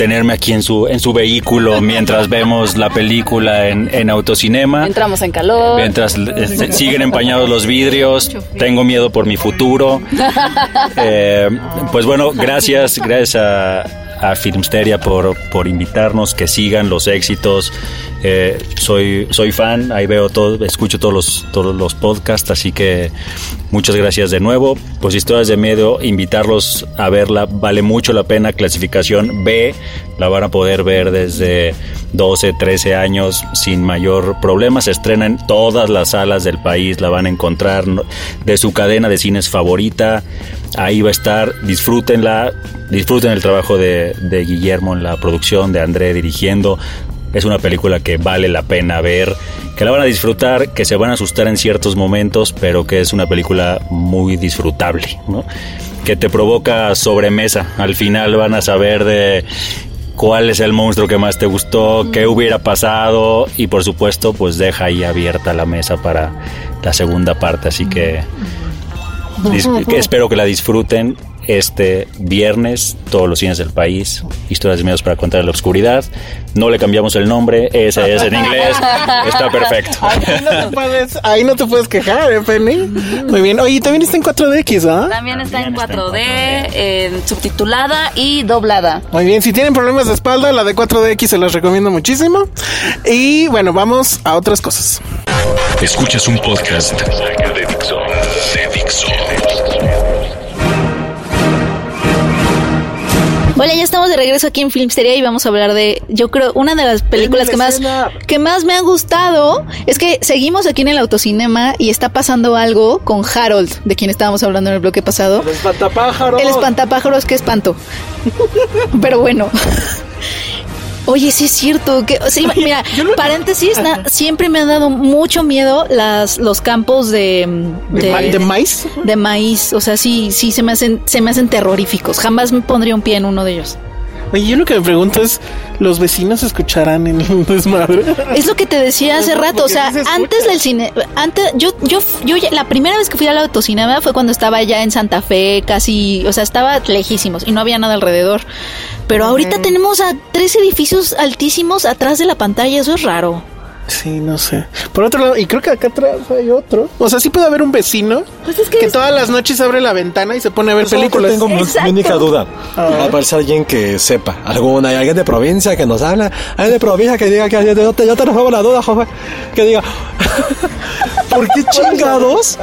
tenerme aquí en su, en su vehículo mientras vemos la película en, en autocinema. Entramos en calor. Mientras este, siguen empañados los vidrios. Tengo miedo por mi futuro. [laughs] Eh, pues bueno, gracias, gracias a, a Filmsteria por, por invitarnos, que sigan los éxitos. Eh, soy, soy fan, ahí veo todo, escucho todos los, todos los podcasts, así que muchas gracias de nuevo. Pues historias de miedo, invitarlos a verla, vale mucho la pena. Clasificación B, la van a poder ver desde 12, 13 años sin mayor problema. Se estrena en todas las salas del país, la van a encontrar de su cadena de cines favorita. Ahí va a estar, disfrútenla, disfruten el trabajo de, Guillermo en la producción, de André dirigiendo. Es una película que vale la pena ver, que la van a disfrutar, que se van a asustar en ciertos momentos, pero que es una película muy disfrutable, ¿no? Que te provoca sobremesa. Al final van a saber de cuál es el monstruo que más te gustó, qué hubiera pasado y por supuesto pues deja ahí abierta la mesa para la segunda parte, así que espero que la disfruten este viernes, todos los cines del país, Historias de Miedos para contar la oscuridad. No le cambiamos el nombre, ese es en inglés, [laughs] está perfecto. [laughs] Ahí no te puedes, quejar, ¿eh, Penny? Muy bien. Oye, también está en 4DX, ¿ah? También está en 4D, subtitulada y doblada. Muy bien, si tienen problemas de espalda, la de 4DX se las recomiendo muchísimo. Y bueno, vamos a otras cosas. Escuchas un podcast de Dixo. De Dixo. Hola, ya estamos de regreso aquí en Filmsteria y vamos a hablar de, yo creo, una de las películas que más, que más me ha gustado es que seguimos aquí en el autocinema y está pasando algo con Harold, de quien estábamos hablando en el bloque pasado. El espantapájaros. El espantapájaros, qué espanto. [laughs] Pero bueno. Oye, sí es cierto. Que, sí, mira, paréntesis, siempre me han dado mucho miedo las, los campos de, de, maíz. De maíz. O sea, sí, sí se me hacen, se me hacen terroríficos. Jamás me pondría un pie en uno de ellos. Oye, yo lo que me pregunto es, ¿los vecinos escucharán en un desmadre? Es lo que te decía hace rato, o sea, antes del cine, antes, yo, yo, yo, la primera vez que fui al autocinema fue cuando estaba ya en Santa Fe, casi, o sea, estaba lejísimos y no había nada alrededor. Pero ahorita tenemos a tres edificios altísimos atrás de la pantalla, eso es raro. Sí, no sé. Por otro lado, y creo que acá atrás hay otro. O sea, sí puede haber un vecino pues que, todas las noches abre la ventana y se pone a ver películas. Tengo mi única duda. Ah. Va a aparecer alguien que sepa. Alguna, hay alguien de provincia que nos habla. Alguien de provincia que diga que yo te, yo te resuelvo la duda, joven. Que diga, [laughs] ¿por qué [laughs] chingados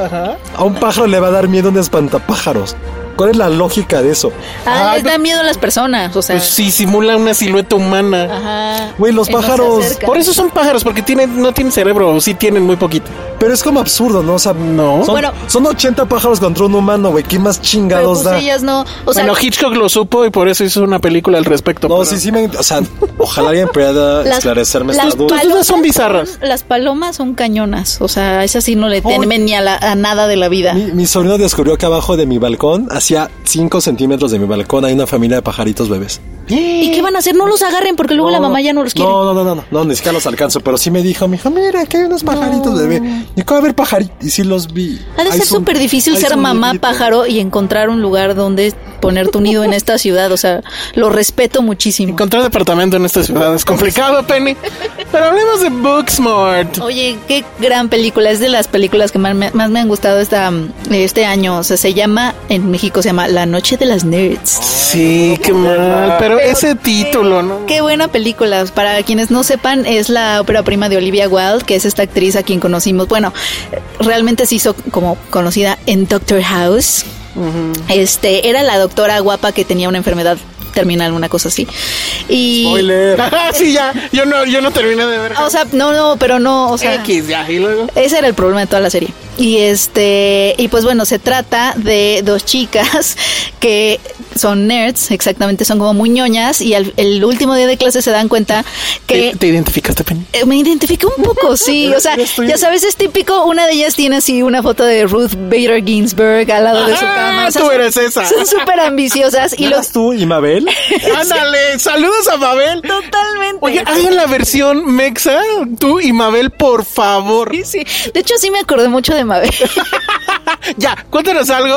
a un pájaro le va a dar miedo un espantapájaros? ¿Cuál es la lógica de eso? Ah, les da miedo a las personas, o sea. Pues sí, simula una silueta humana. Ajá. Güey, los pájaros. por eso son pájaros, porque tienen, no tienen cerebro, sí tienen muy poquito. Pero es como absurdo, ¿no? O sea, no. Son, bueno, son 80 pájaros contra un humano, güey. ¿Qué más chingados pero pues Ellas no. O sea, bueno, Hitchcock lo supo y por eso hizo una película al respecto. No, sí, sí me. O sea, ojalá alguien pueda [laughs] esclarecerme las esta duda. dudas son bizarras. Las palomas son cañonas. O sea, esas sí no le temen ni a, a, nada de la vida. Mi, mi sobrino descubrió que abajo de mi balcón hacía 5 centímetros de mi balcón hay una familia de pajaritos bebés. ¿Y qué van a hacer? No los agarren porque luego la mamá ya no los quiere. No, no, no, no, no, ni siquiera los alcanzo. Pero sí me dijo, mi hija, mira, que hay unos pajaritos bebé. Y cómo haber pajaritos. Y sí los vi. Ha de ser súper difícil ser mamá pájaro y encontrar un lugar donde poner tu nido en esta ciudad. O sea, lo respeto muchísimo. Encontrar departamento en esta ciudad es complicado, Penny. Pero hablemos de Booksmart. Oye, qué gran película. Es de las películas que más me, más me han gustado esta, este año. O sea, se llama, en México se llama La Noche de las Nerds. Sí, qué mal. Pero, ese título, ¿no? Qué buena película. Para quienes no sepan, es la ópera prima de Olivia Wilde, que es esta actriz a quien conocimos. Bueno, realmente se hizo como conocida en Doctor House. Este, era la doctora guapa que tenía una enfermedad terminal, una cosa así. Y Spoiler. [laughs] sí, ya, yo no, yo no terminé de ver. o sea, no, no, pero no, o sea, X, ya, y luego. ese era el problema de toda la serie. Y este, y pues bueno, se trata de dos chicas [laughs] que son nerds, exactamente, son como muy ñoñas y al, el último día de clase se dan cuenta que ¿Te, te identificaste, Penny? eh, me identifiqué un poco, sí. [laughs] O sea, ya sabes, es típico. Una de ellas tiene así una foto de Ruth Bader Ginsburg al lado de su Ah, cama. O sea, tú eres esa. Son súper ambiciosas y los. tú y Mabel? [laughs] Ándale, saludos a Mabel. Totalmente. Oye, hagan la versión mexa, tú y Mabel, por favor. Sí, sí. De hecho, sí me acordé mucho de Mabel. [laughs] Ya, cuéntanos algo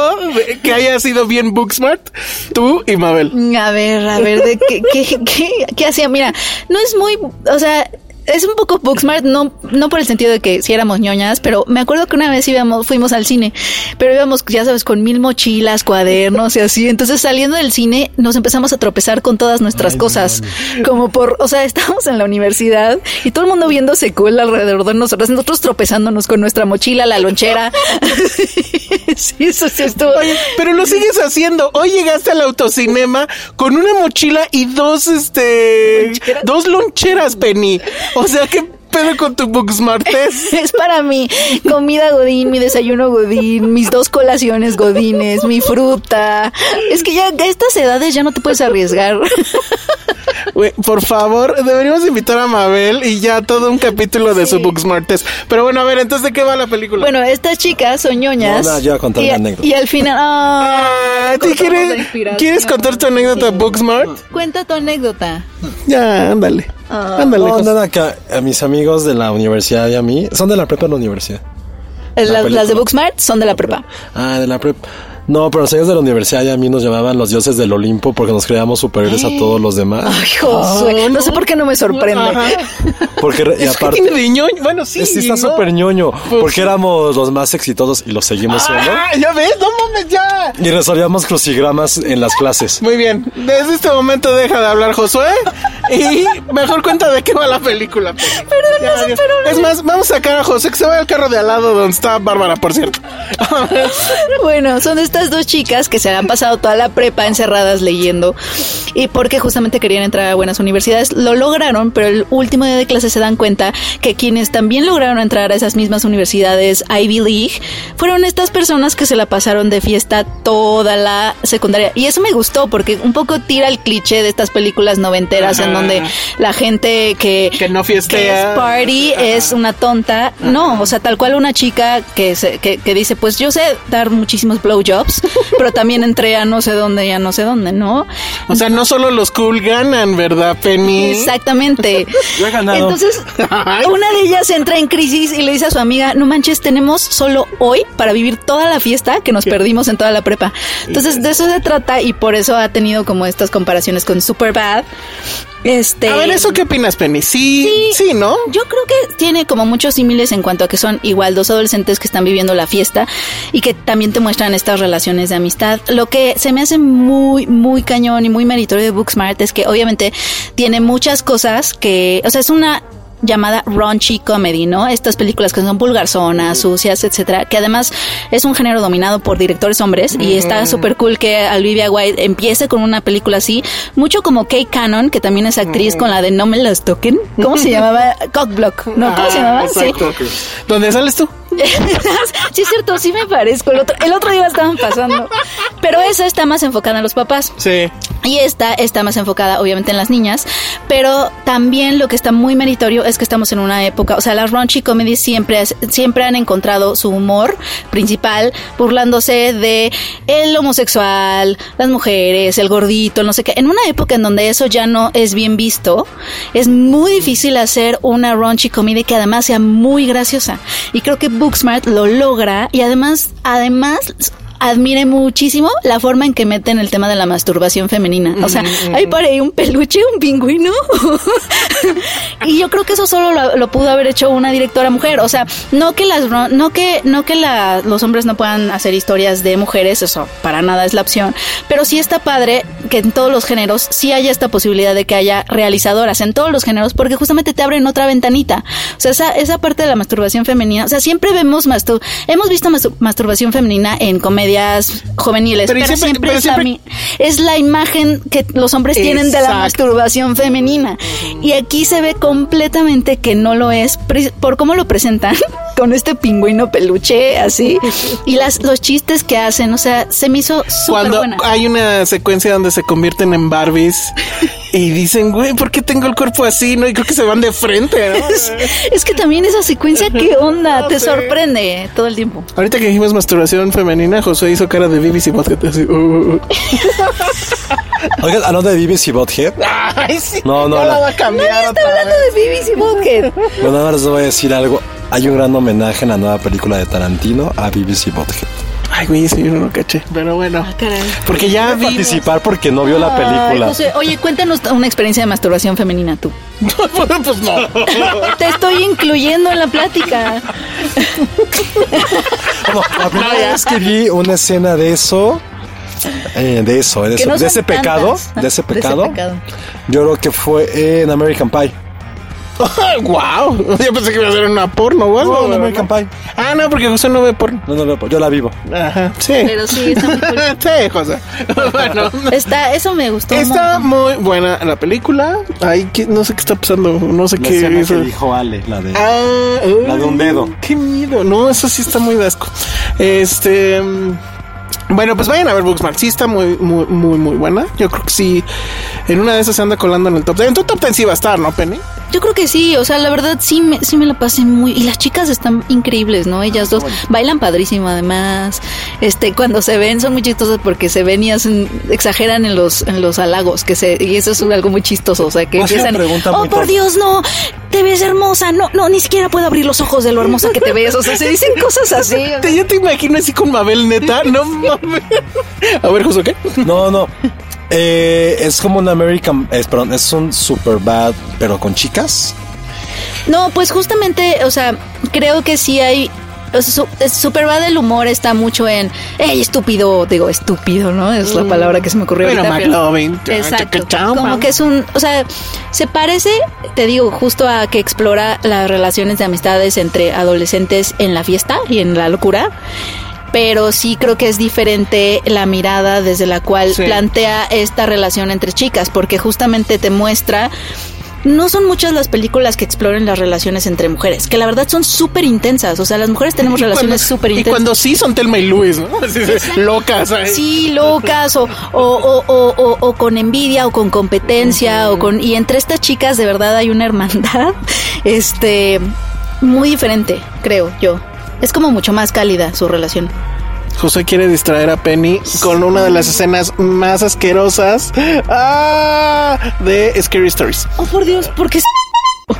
que haya sido bien Booksmart, tú y Mabel. A ver, a ver, ¿de qué, qué, qué, qué hacía? Mira, no es muy, o sea, es un poco Booksmart, no, no por el sentido de que si éramos ñoñas, pero me acuerdo que una vez íbamos, fuimos al cine, pero íbamos, ya sabes, con mil mochilas, cuadernos y así. Entonces, saliendo del cine, nos empezamos a tropezar con todas nuestras cosas. Como por, o sea, estábamos en la universidad y todo el mundo viéndose cool alrededor de nosotros, nosotros tropezándonos con nuestra mochila, la lonchera. [laughs] sí, eso sí estuvo. Oye, pero lo sigues haciendo. Hoy llegaste al autocinema con una mochila y dos, este, dos loncheras, Penny. O sea, ¿qué pedo con tu Booksmartes? [laughs] Es para mi comida godín, mi desayuno godín, mis dos colaciones godines, mi fruta. Es que ya a estas edades ya no te puedes arriesgar. [laughs] Por favor, deberíamos invitar a Mabel y ya todo un capítulo de su Booksmartes. Pero bueno, a ver, entonces, ¿de qué va la película? Bueno, estas chicas son ñoñas. No, no, yo voy a contar y, anécdota. y al final... ah, Ah, ¿tú cortamos la quieres. ¿Quieres contar tu anécdota Booksmart? Cuenta tu anécdota. Ya, ándale. Ándale. No, José. nada, que a, mis amigos de la universidad y a mí, son de la prepa de la universidad. Las, las película. de Booksmart son de la prepa. Ah, de la prepa. No, pero los amigos de la universidad y a mí nos llamaban los dioses del Olimpo porque nos creíamos superiores a todos los demás. Ay, Josué, no sé por qué no me sorprende. Ajá. Porque, y [laughs] Es que aparte, tiene de ñoño. Bueno, sí. sí está ¿no? súper ñoño, Pues porque sí. éramos los más exitosos y lo seguimos siendo. Ah, ya ves, no mames, ya. Y resolvíamos crucigramas en las clases. Muy bien, desde este momento deja de hablar Josué y mejor cuenta de qué va la película. Perdón, Es más, vamos a sacar a José que se vaya al carro de al lado donde está Bárbara, por cierto. Bueno, son estas dos chicas que se han pasado toda la prepa encerradas leyendo y porque justamente querían entrar a buenas universidades, lo lograron, pero el último día de clase se dan cuenta que quienes también lograron entrar a esas mismas universidades Ivy League fueron estas personas que se la pasaron de fiesta toda la secundaria. Y eso me gustó porque un poco tira el cliché de estas películas noventeras en Ajá. donde la gente que, Que no que fiestea. es party es una tonta. No, o sea, tal cual una chica que, se, que, que dice, pues yo sé dar muchísimos blowjobs, [laughs] pero también entré a no sé dónde y a no sé dónde, ¿no? O sea, no solo los cool ganan, ¿verdad, Penny? Exactamente. [laughs] Yo he ganado. Entonces, una de ellas entra en crisis y le dice a su amiga, no manches, tenemos solo hoy para vivir toda la fiesta que nos perdimos en toda la prepa. Entonces, de eso se trata y por eso ha tenido como estas comparaciones con Superbad. Este, A ver, ¿eso qué opinas, Penny? Sí, sí, ¿no? Yo creo que tiene como muchos símiles en cuanto a que son igual dos adolescentes que están viviendo la fiesta y que también te muestran estas relaciones de amistad. Lo que se me hace muy, muy cañón y muy meritorio de Booksmart es que obviamente tiene muchas cosas que, o sea, es una llamada raunchy comedy, ¿no? Estas películas que son vulgarzonas, sucias, etcétera, que además es un género dominado por directores hombres y está súper cool que Olivia White empiece con una película así, mucho como Kate Cannon, que también es actriz con la de No me las toquen, ¿cómo se llamaba? [laughs] Cockblock, ¿no? ¿Cómo se Ah, llamaba? Sí. ¿Dónde sales tú? [laughs] sí, es cierto, sí me parezco. El otro, el otro día estaban pasando. Pero esa está más enfocada en los papás. Sí. Y esta está más enfocada, obviamente, en las niñas. Pero también lo que está muy meritorio es que estamos en una época. O sea, las raunchy comedies siempre, siempre han encontrado su humor principal burlándose de el homosexual, las mujeres, el gordito, no sé qué. En una época en donde eso ya no es bien visto, es muy difícil hacer una raunchy comedy que además sea muy graciosa. Y creo que Booksmart lo logra y además, además admiré muchísimo la forma en que meten el tema de la masturbación femenina. O sea, ahí paré un peluche, un pingüino. [laughs] y yo creo que eso solo lo, pudo haber hecho una directora mujer. O sea, no que las no que no que la, los hombres no puedan hacer historias de mujeres, eso para nada es la opción. Pero sí está padre que en todos los géneros sí haya esta posibilidad de que haya realizadoras en todos los géneros, porque justamente te abren otra ventanita. O sea, esa, esa parte de la masturbación femenina. O sea, siempre vemos mastur hemos visto masturbación femenina en comedias juveniles, pero, siempre, es, La, imagen que los hombres tienen de la masturbación femenina. Y aquí se ve completamente que no lo es por cómo lo presentan [laughs] con este pingüino peluche así y las los chistes que hacen, o sea, se me hizo súper Cuando hay una secuencia donde se convierten en Barbies [laughs] y dicen, güey, ¿por qué tengo el cuerpo así? No, y creo que se van de frente, [laughs] Es, que también esa secuencia, ¿qué onda? Te sorprende todo el tiempo. Ahorita que dijimos masturbación femenina, José hizo cara de BBC Bothead así. Uh, uh, uh. [laughs] Oigan, hablando de BBC Bothead. Ay, sí. No, no. la va a cambiar. está hablando de BBC Bothead. Bueno, ahora les voy a decir algo. Hay un gran homenaje en la nueva película de Tarantino a BBC Bothead. Ay, güey, sí, yo no lo caché. Pero bueno. Ah, porque ya vi. participar porque no vio la película. oye, cuéntanos una experiencia de masturbación femenina tú. [laughs] pues no. Te estoy incluyendo en la plática. no, la primera vez que vi una escena de eso. Eh, de eso, de, eso, de ese pecado, de ese pecado, yo creo que fue en American Pie. [laughs] ¡Wow! Yo pensé que iba a ser una porno o algo. No, American Pie. Ah, no, porque José no ve porno. No, no veo porno. Yo la vivo. Ajá, sí. Pero sí, está muy cool. [laughs] sí, José. [laughs] bueno. Está, eso me gustó. Está muy buena la película. Ay, no sé qué está pasando. No sé la qué. Eso. que dijo Ale, la de. Ah, la de un dedo. Qué miedo. No, eso sí está muy dasco. Este. Bueno, pues vayan a ver Booksmart. Sí está muy, muy, muy, muy buena. Yo creo que sí. En una de esas se anda colando en el top 10. En tu top 10 sí va a estar, ¿no, Penny? Yo creo que sí. O sea, la verdad sí me, sí me la pasé muy... Y las chicas están increíbles, ¿no? Ellas dos bailan padrísimo además. Este, cuando se ven son muy chistosas porque se ven y hacen... Exageran en los, en los halagos. Que se, y eso es algo muy chistoso. O sea, que empiezan... Oh, por Dios, no. Te ves hermosa. No, no, ni siquiera puedo abrir los ojos de lo hermosa que te ves. O sea, se dicen cosas así. Te, yo te imagino así con Mabel neta. No [laughs] A ver, José, ¿qué? No, no. Eh, es como un American. Es, perdón, es un super bad, pero con chicas. No, pues justamente, o sea, creo que sí hay. Super bad el humor está mucho en, ¡Ey, estúpido! Digo, estúpido, ¿no? Es la palabra que se me ocurrió. Pero McLovin. Exacto. Como que es un, o sea, se parece, te digo, justo a que explora las relaciones de amistades entre adolescentes en la fiesta y en la locura pero sí creo que es diferente la mirada desde la cual plantea esta relación entre chicas, porque justamente te muestra no son muchas las películas que exploren las relaciones entre mujeres, que la verdad son súper intensas. O sea, las mujeres tenemos relaciones súper intensas. Y cuando sí son Telma y Luis, ¿no? [laughs] locas. Sí, locas, o, o, o, o, con envidia, o con competencia, o con. Y entre estas chicas, de verdad, hay una hermandad, [laughs] este. Muy diferente, creo yo. Es como mucho más cálida su relación. José quiere distraer a Penny con una de las escenas más asquerosas ¡Ah! de Scary Stories. Oh, por Dios, ¿por qué? [laughs]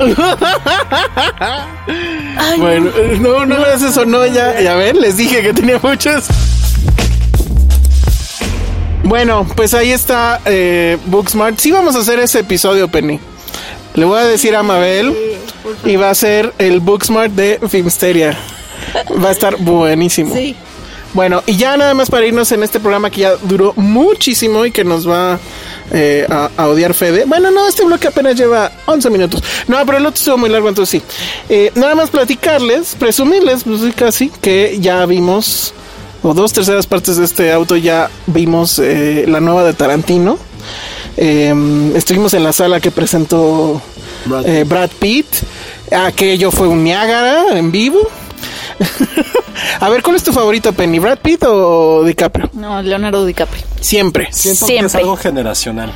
bueno, no, no hagas eso, no, ya, ya ven, les dije que tenía muchas. Bueno, pues ahí está eh, Booksmart. Sí vamos a hacer ese episodio, Penny. Le voy a decir a Mabel y va a ser el Booksmart de Filmsteria. Va a estar buenísimo. Sí. Bueno, y ya nada más para irnos en este programa que ya duró muchísimo y que nos va eh, a, odiar Fede. Bueno, no, este bloque apenas lleva 11 minutos. No, pero el otro estuvo muy largo, entonces sí. Eh, nada más platicarles, presumirles, pues casi, que ya vimos, o dos terceras partes de este auto ya vimos eh, la nueva de Tarantino. estuvimos en la sala que presentó Brad Pitt. Aquello fue un Niágara en vivo. [laughs] a ver, ¿cuál es tu favorito, Penny? ¿Brad Pitt o DiCaprio? No, Leonardo DiCaprio. Siempre. Siento Siempre. que es algo generacional.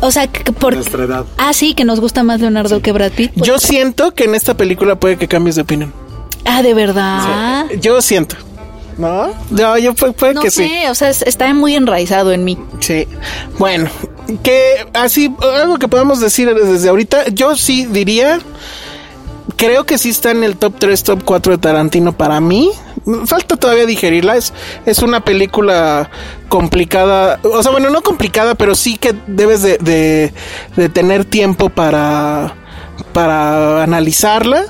O sea, por... Nuestra edad. Ah, sí, que nos gusta más Leonardo que Brad Pitt. Yo siento que en esta película puede que cambies de opinión. Ah, ¿de verdad? Yo siento. ¿No? No, yo puede, puede que sí. o sea, está muy enraizado en mí. Sí. Bueno, que así, algo que podemos decir desde ahorita, yo sí diría creo que sí está en el top 3, top 4 de Tarantino para mí. falta todavía digerirla. Es, es una película complicada, o sea, bueno, no complicada, pero sí que debes de, de, de tener tiempo para, para analizarla,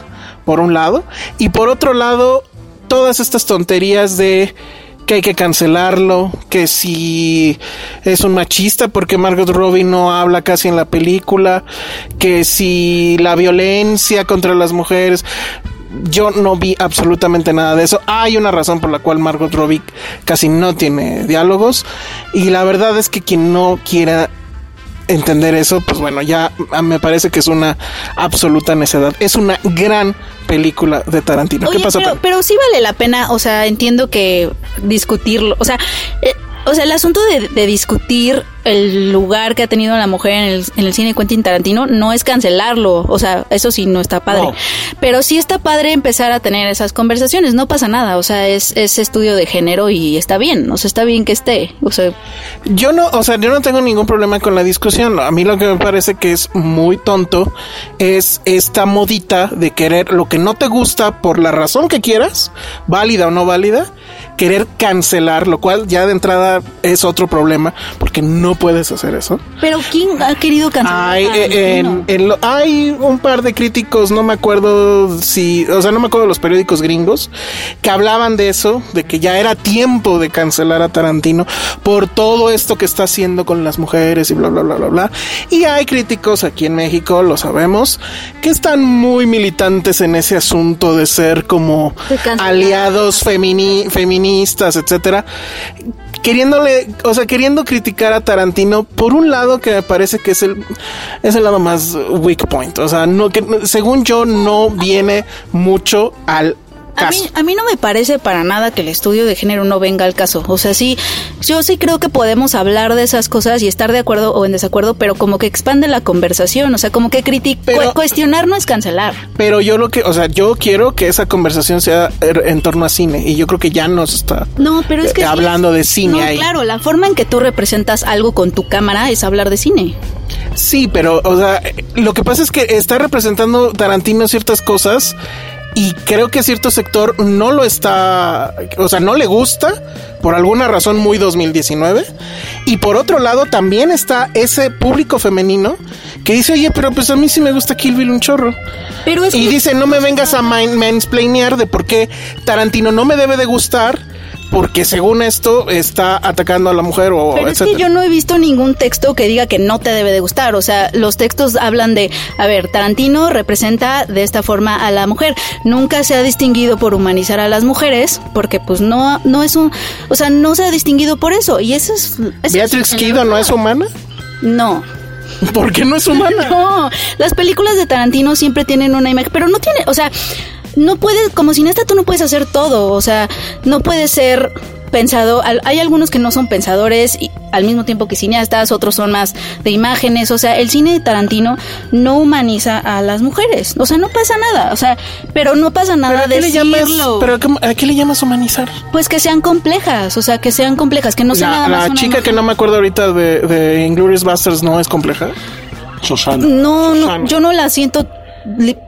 por un lado, y por otro lado, todas estas tonterías de que hay que cancelarlo, que si es un machista porque Margot Robbie no habla casi en la película, que si la violencia contra las mujeres, yo no vi absolutamente nada de eso. Hay una razón por la cual Margot Robbie casi no tiene diálogos y la verdad es que quien no quiera entender eso, pues bueno, ya me parece que es una absoluta necedad. Es una gran película de Tarantino. ¿Qué pasa? Pero, pero, sí vale la pena, o sea, entiendo que discutirlo, o sea, eh, o sea, el asunto de, discutir el lugar que ha tenido la mujer en el, en el, cine Quentin Tarantino no es cancelarlo, o sea, eso sí no está padre. Pero sí está padre empezar a tener esas conversaciones, no pasa nada, o sea, es, es estudio de género y está bien, o sea, está bien que esté, o sea. Yo no, o sea, yo no tengo ningún problema con la discusión, a mí lo que me parece que es muy tonto es esta modita de querer lo que no te gusta por la razón que quieras, válida o no válida, querer cancelar, lo cual ya de entrada es otro problema, porque no puedes hacer eso. Pero ¿quién ha querido cancelar? Hay, eh, hay un par de críticos, no me acuerdo si, o sea, no me acuerdo de los periódicos gringos, que hablaban de eso, de que ya era tiempo de cancelar a Tarantino por todo esto que está haciendo con las mujeres y bla, bla, bla, bla, bla. Y hay críticos aquí en México, lo sabemos, que están muy militantes en ese asunto de ser como aliados femini, femininos etcétera, queriéndole, o sea, queriendo criticar a Tarantino por un lado que me parece que es el es el lado más weak point, o sea, no que según yo no viene mucho al a mí, a mí, no me parece para nada que el estudio de género no venga al caso. O sea, sí, yo sí creo que podemos hablar de esas cosas y estar de acuerdo o en desacuerdo, pero como que expande la conversación. O sea, como que criticar, cuestionar no es cancelar. Pero yo lo que, o sea, yo quiero que esa conversación sea er, en torno a cine y yo creo que ya nos está no, pero es que hablando de cine ahí. Claro, la forma en que tú representas algo con tu cámara es hablar de cine. Sí, pero, o sea, lo que pasa es que está representando Tarantino ciertas cosas y creo que cierto sector no lo está, o sea, no le gusta por alguna razón muy 2019. Y por otro lado también está ese público femenino que dice, oye, pero pues a mí sí me gusta Kill Bill un chorro. Pero y dice, no me vengas a mansplainear de por qué Tarantino no me debe de gustar porque según esto está atacando a la mujer o Pero es que yo no he visto ningún texto que diga que no te debe de gustar, o sea, los textos hablan de, a ver, Tarantino representa de esta forma a la mujer, nunca se ha distinguido por humanizar a las mujeres, porque pues no no es un, o sea, no se ha distinguido por eso y eso es, Beatrix Kido no es humana? No. ¿Por qué no es humana? [laughs] No, las películas de Tarantino siempre tienen una imagen, pero no tiene, o sea, no puedes, como cineasta tú no puedes hacer todo, o sea, no puedes ser pensado, hay algunos que no son pensadores y al mismo tiempo que cineastas, otros son más de imágenes, o sea, el cine de Tarantino no humaniza a las mujeres, o sea, no pasa nada, o sea, pero no pasa nada de decirlo. pero ¿a qué le llamas humanizar? Pues que sean complejas, o sea, que sean complejas, que no sean nada más La chica que no me acuerdo ahorita de, de Inglourious Basterds no es compleja. Susana. No, no, yo no la siento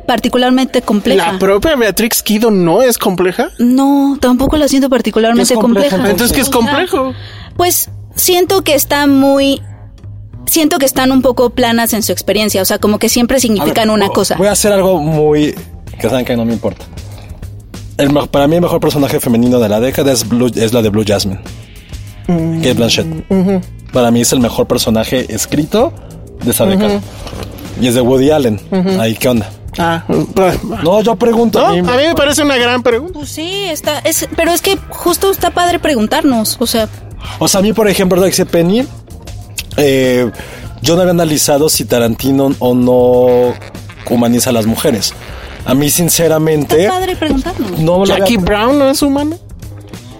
particularmente compleja. ¿La propia Beatrix Kido no es compleja? No, tampoco la siento particularmente compleja. Entonces, ¿qué es complejo? Pues siento que está muy siento que están un poco planas en su experiencia, o sea, como que siempre significan una cosa. Voy a hacer algo muy que saben que no me importa. El, para mí el mejor personaje femenino de la década es, es la de Blue Jasmine. Mm. Kate Blanchett. Para mí es el mejor personaje escrito de esa década. Y es de Woody Allen. Ahí, ¿qué onda? Ah, no, yo pregunto. a, mí, me parece una gran pregunta. Pues sí, está, es, pero es que justo está padre preguntarnos, o sea. O sea, a mí, por ejemplo, dice Penny, eh, yo no había analizado si Tarantino o no humaniza a las mujeres. A mí, sinceramente. Está padre preguntarnos. No Jackie Brown no es humana.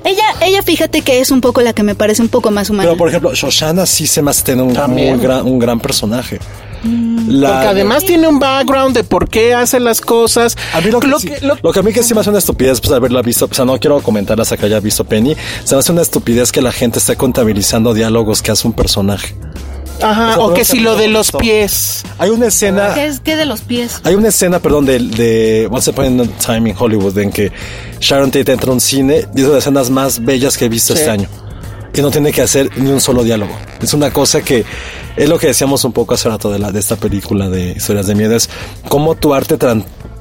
Ella, ella, fíjate que es un poco la que me parece un poco más humana. Pero, por ejemplo, Shoshana sí se me hace tener un, gran, un gran personaje. Porque además tiene un background de por qué hace las cosas. A mí lo que, lo, que, a mí que sí me hace una estupidez, pues haberla visto, o sea, no quiero comentar hasta que haya visto Penny, se me hace una estupidez que la gente esté contabilizando diálogos que hace un personaje. Ajá, o que si lo de los gustó. pies. Hay una escena. ¿Qué es qué de los pies? Hay una escena, perdón, de, de Once Upon a Time in Hollywood en que Sharon Tate entra a un cine y es una de las escenas más bellas que he visto Sí. este año. Y no tiene que hacer ni un solo diálogo. Es una cosa que es lo que decíamos un poco hace rato de, de esta película de historias de miedo, es cómo tu arte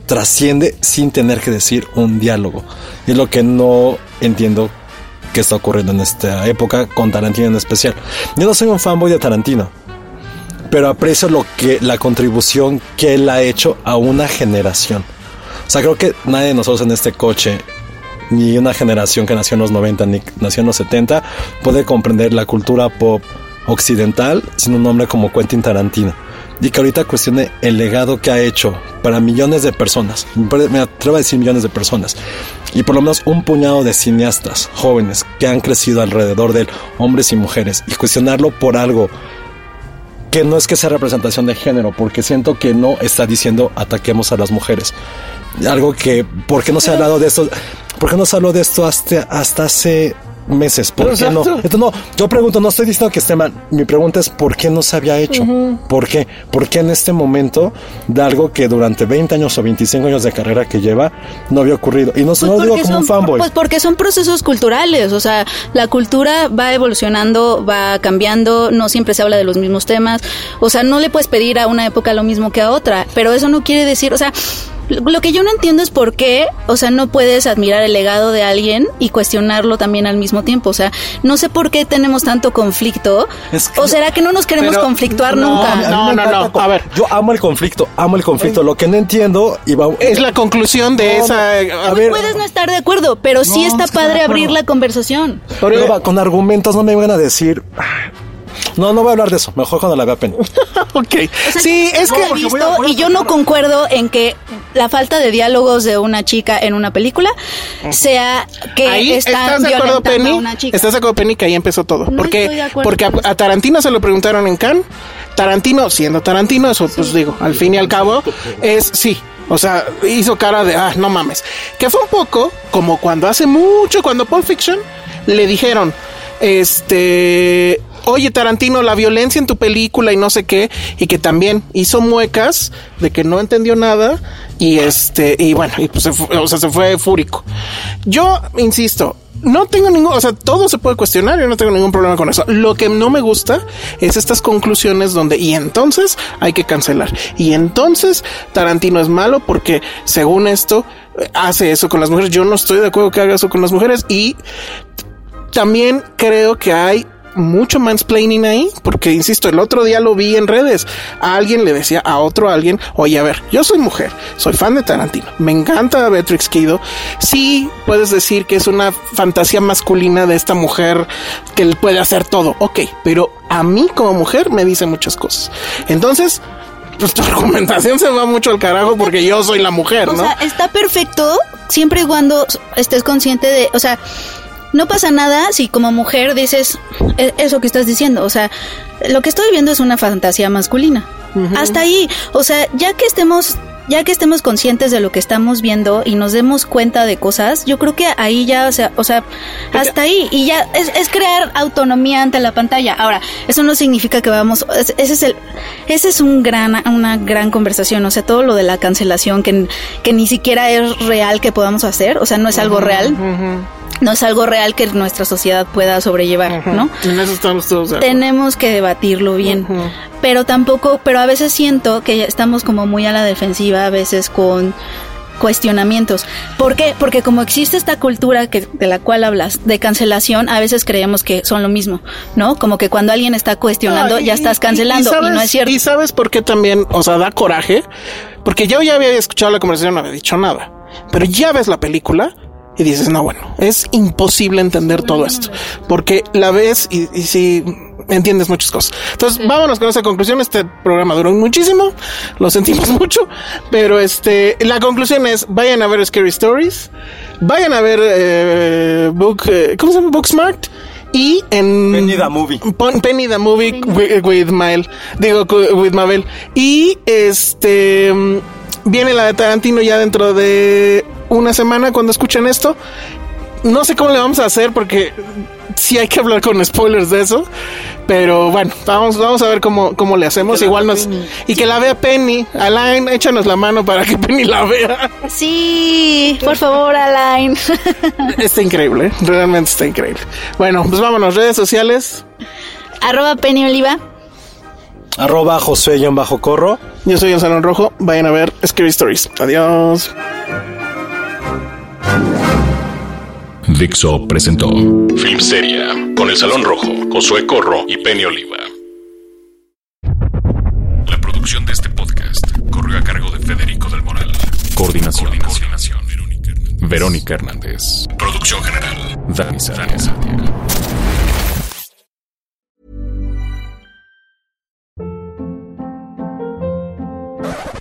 trasciende sin tener que decir un diálogo. Es lo que no entiendo que está ocurriendo en esta época con Tarantino en especial. Yo no soy un fanboy de Tarantino pero aprecio lo que la contribución que él ha hecho a una generación. O sea, creo que nadie de nosotros en este coche, ni una generación que nació en los 90 ni nació en los 70, puede comprender la cultura pop occidental sin un nombre como Quentin Tarantino. Y que ahorita cuestione el legado que ha hecho para millones de personas. Me atrevo a decir millones de personas. Y por lo menos un puñado de cineastas jóvenes que han crecido alrededor de él, hombres y mujeres. Y cuestionarlo por algo que no es que sea representación de género, porque siento que no está diciendo ataquemos a las mujeres. Algo que, ¿por qué no se ha hablado de esto? ¿Por qué no se habló de esto hasta, hasta hace meses? ¿Por qué no? Esto no, yo pregunto, no estoy diciendo que esté mal. Mi pregunta es, ¿por qué no se había hecho? ¿Por qué? ¿Por qué en este momento de algo que durante 20 años o 25 años de carrera que lleva no había ocurrido? Y no, Pues no lo digo como un fanboy. Pues porque son procesos culturales, o sea, la cultura va evolucionando, va cambiando, no siempre se habla de los mismos temas, o sea, no le puedes pedir a una época lo mismo que a otra, pero eso no quiere decir, o sea, lo que yo no entiendo es por qué, o sea, no puedes admirar el legado de alguien y cuestionarlo también al mismo tiempo, o sea, no sé por qué tenemos tanto conflicto, Es que- o será que no nos queremos Pero- conflictuar no, nunca. No, no, no. A ver. Yo amo el conflicto, amo el conflicto. Lo que no entiendo, y va, Es la conclusión de No, esa. a ver, Puedes no estar de acuerdo, pero sí No, está es que padre abrir la conversación. Pero con argumentos no me van a decir. No, no voy a hablar de eso. Mejor cuando la vea pena. [laughs] ok. Sí, es que. y yo no concuerdo en que la falta de diálogos de una chica en una película sea que Ahí están estás de acuerdo, Penny. a una chica. Estás de acuerdo, Penny, que ahí empezó todo. No porque estoy de acuerdo porque a Tarantino se lo preguntaron en Cannes. Tarantino, siendo Tarantino, eso pues digo, al fin y al cabo, es sí. O sea, hizo cara de, ah, no mames. Que fue un poco como cuando hace mucho, cuando Pulp Fiction le dijeron, este, oye Tarantino, la violencia en tu película y no sé qué, y que también hizo muecas de que no entendió nada y este, y bueno, y pues se fue, o sea, se fue fúrico. Yo insisto, no tengo ningún, o sea, todo se puede cuestionar, yo no tengo ningún problema con eso. Lo que no me gusta es estas conclusiones donde, y entonces hay que cancelar. Y entonces Tarantino es malo porque, según esto, hace eso con las mujeres. Yo no estoy de acuerdo que haga eso con las mujeres y también creo que hay mucho mansplaining ahí, porque insisto, el otro día lo vi en redes. A alguien le decía a otro alguien, oye, a ver, yo soy mujer, soy fan de Tarantino, me encanta Beatrix Kido. Sí, puedes decir que es una fantasía masculina de esta mujer que puede hacer todo, ok, pero a mí como mujer me dice muchas cosas. Entonces, pues tu [laughs] argumentación se va mucho al carajo porque yo soy la mujer, O ¿no? sea, está perfecto siempre y cuando estés consciente de, o sea, no pasa nada si como mujer dices "E- eso que estás diciendo, o sea, lo que estoy viendo es una fantasía masculina. Hasta ahí, o sea, ya que estemos ya que estemos conscientes de lo que estamos viendo y nos demos cuenta de cosas, yo creo que ahí ya, o sea, o sea hasta ahí y ya es, es crear autonomía ante la pantalla. Ahora, eso no significa que vamos, es- ese es el, ese es un gran, una gran conversación, o sea, todo lo de la cancelación que, que ni siquiera es real que podamos hacer, o sea, no es algo real. No es algo real que nuestra sociedad pueda sobrellevar, ¿no? En eso estamos todos de. Tenemos que debatirlo bien. Pero tampoco, pero a veces siento que estamos como muy a la defensiva, a veces con cuestionamientos. ¿Por qué? Porque como existe esta cultura que, de la cual hablas, de cancelación, a veces creemos que son lo mismo, ¿no? Como que cuando alguien está cuestionando, Ah, y- ya estás y- cancelando, y, sabes- no es cierto. Y sabes por qué también, o sea, da coraje, porque yo ya había escuchado la conversación, no había dicho nada, pero ya ves la película y dices, no, bueno, es imposible entender todo esto, porque la ves y, y sí entiendes muchas cosas. Entonces, vámonos con esa conclusión. Este programa duró muchísimo, lo sentimos [laughs] mucho, pero este, la conclusión es, vayan a ver Scary Stories, vayan a ver eh, Book, eh, ¿cómo se llama? Booksmart. Y en Penny the Movie. Pon- Penny the Movie with, with Mabel. Digo, with Mabel. Y este. mm, Viene la de Tarantino ya dentro de una semana cuando escuchen esto. No sé cómo le vamos a hacer porque sí hay que hablar con spoilers de eso. Pero bueno, vamos, vamos a ver cómo, cómo le hacemos. Igual nos. Y que la vea Penny. Alain, échanos la mano para que [laughs] Penny la vea. Sí, por favor, Alain. [laughs] Está increíble, realmente está increíble. Bueno, pues vámonos, redes sociales. Arroba Penny Oliva. Arroba Bajo corro Yo soy el Salón Rojo. Vayan a ver Scary Stories. Adiós. Dixo presentó Film Seria con El Salón Rojo, Josué Corro y Penny Oliva. La producción de este podcast corrió a cargo de Federico del Moral. Coordinación. Coordinación. Verónica Hernández. Producción general. Dani Sadia.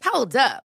Hold up.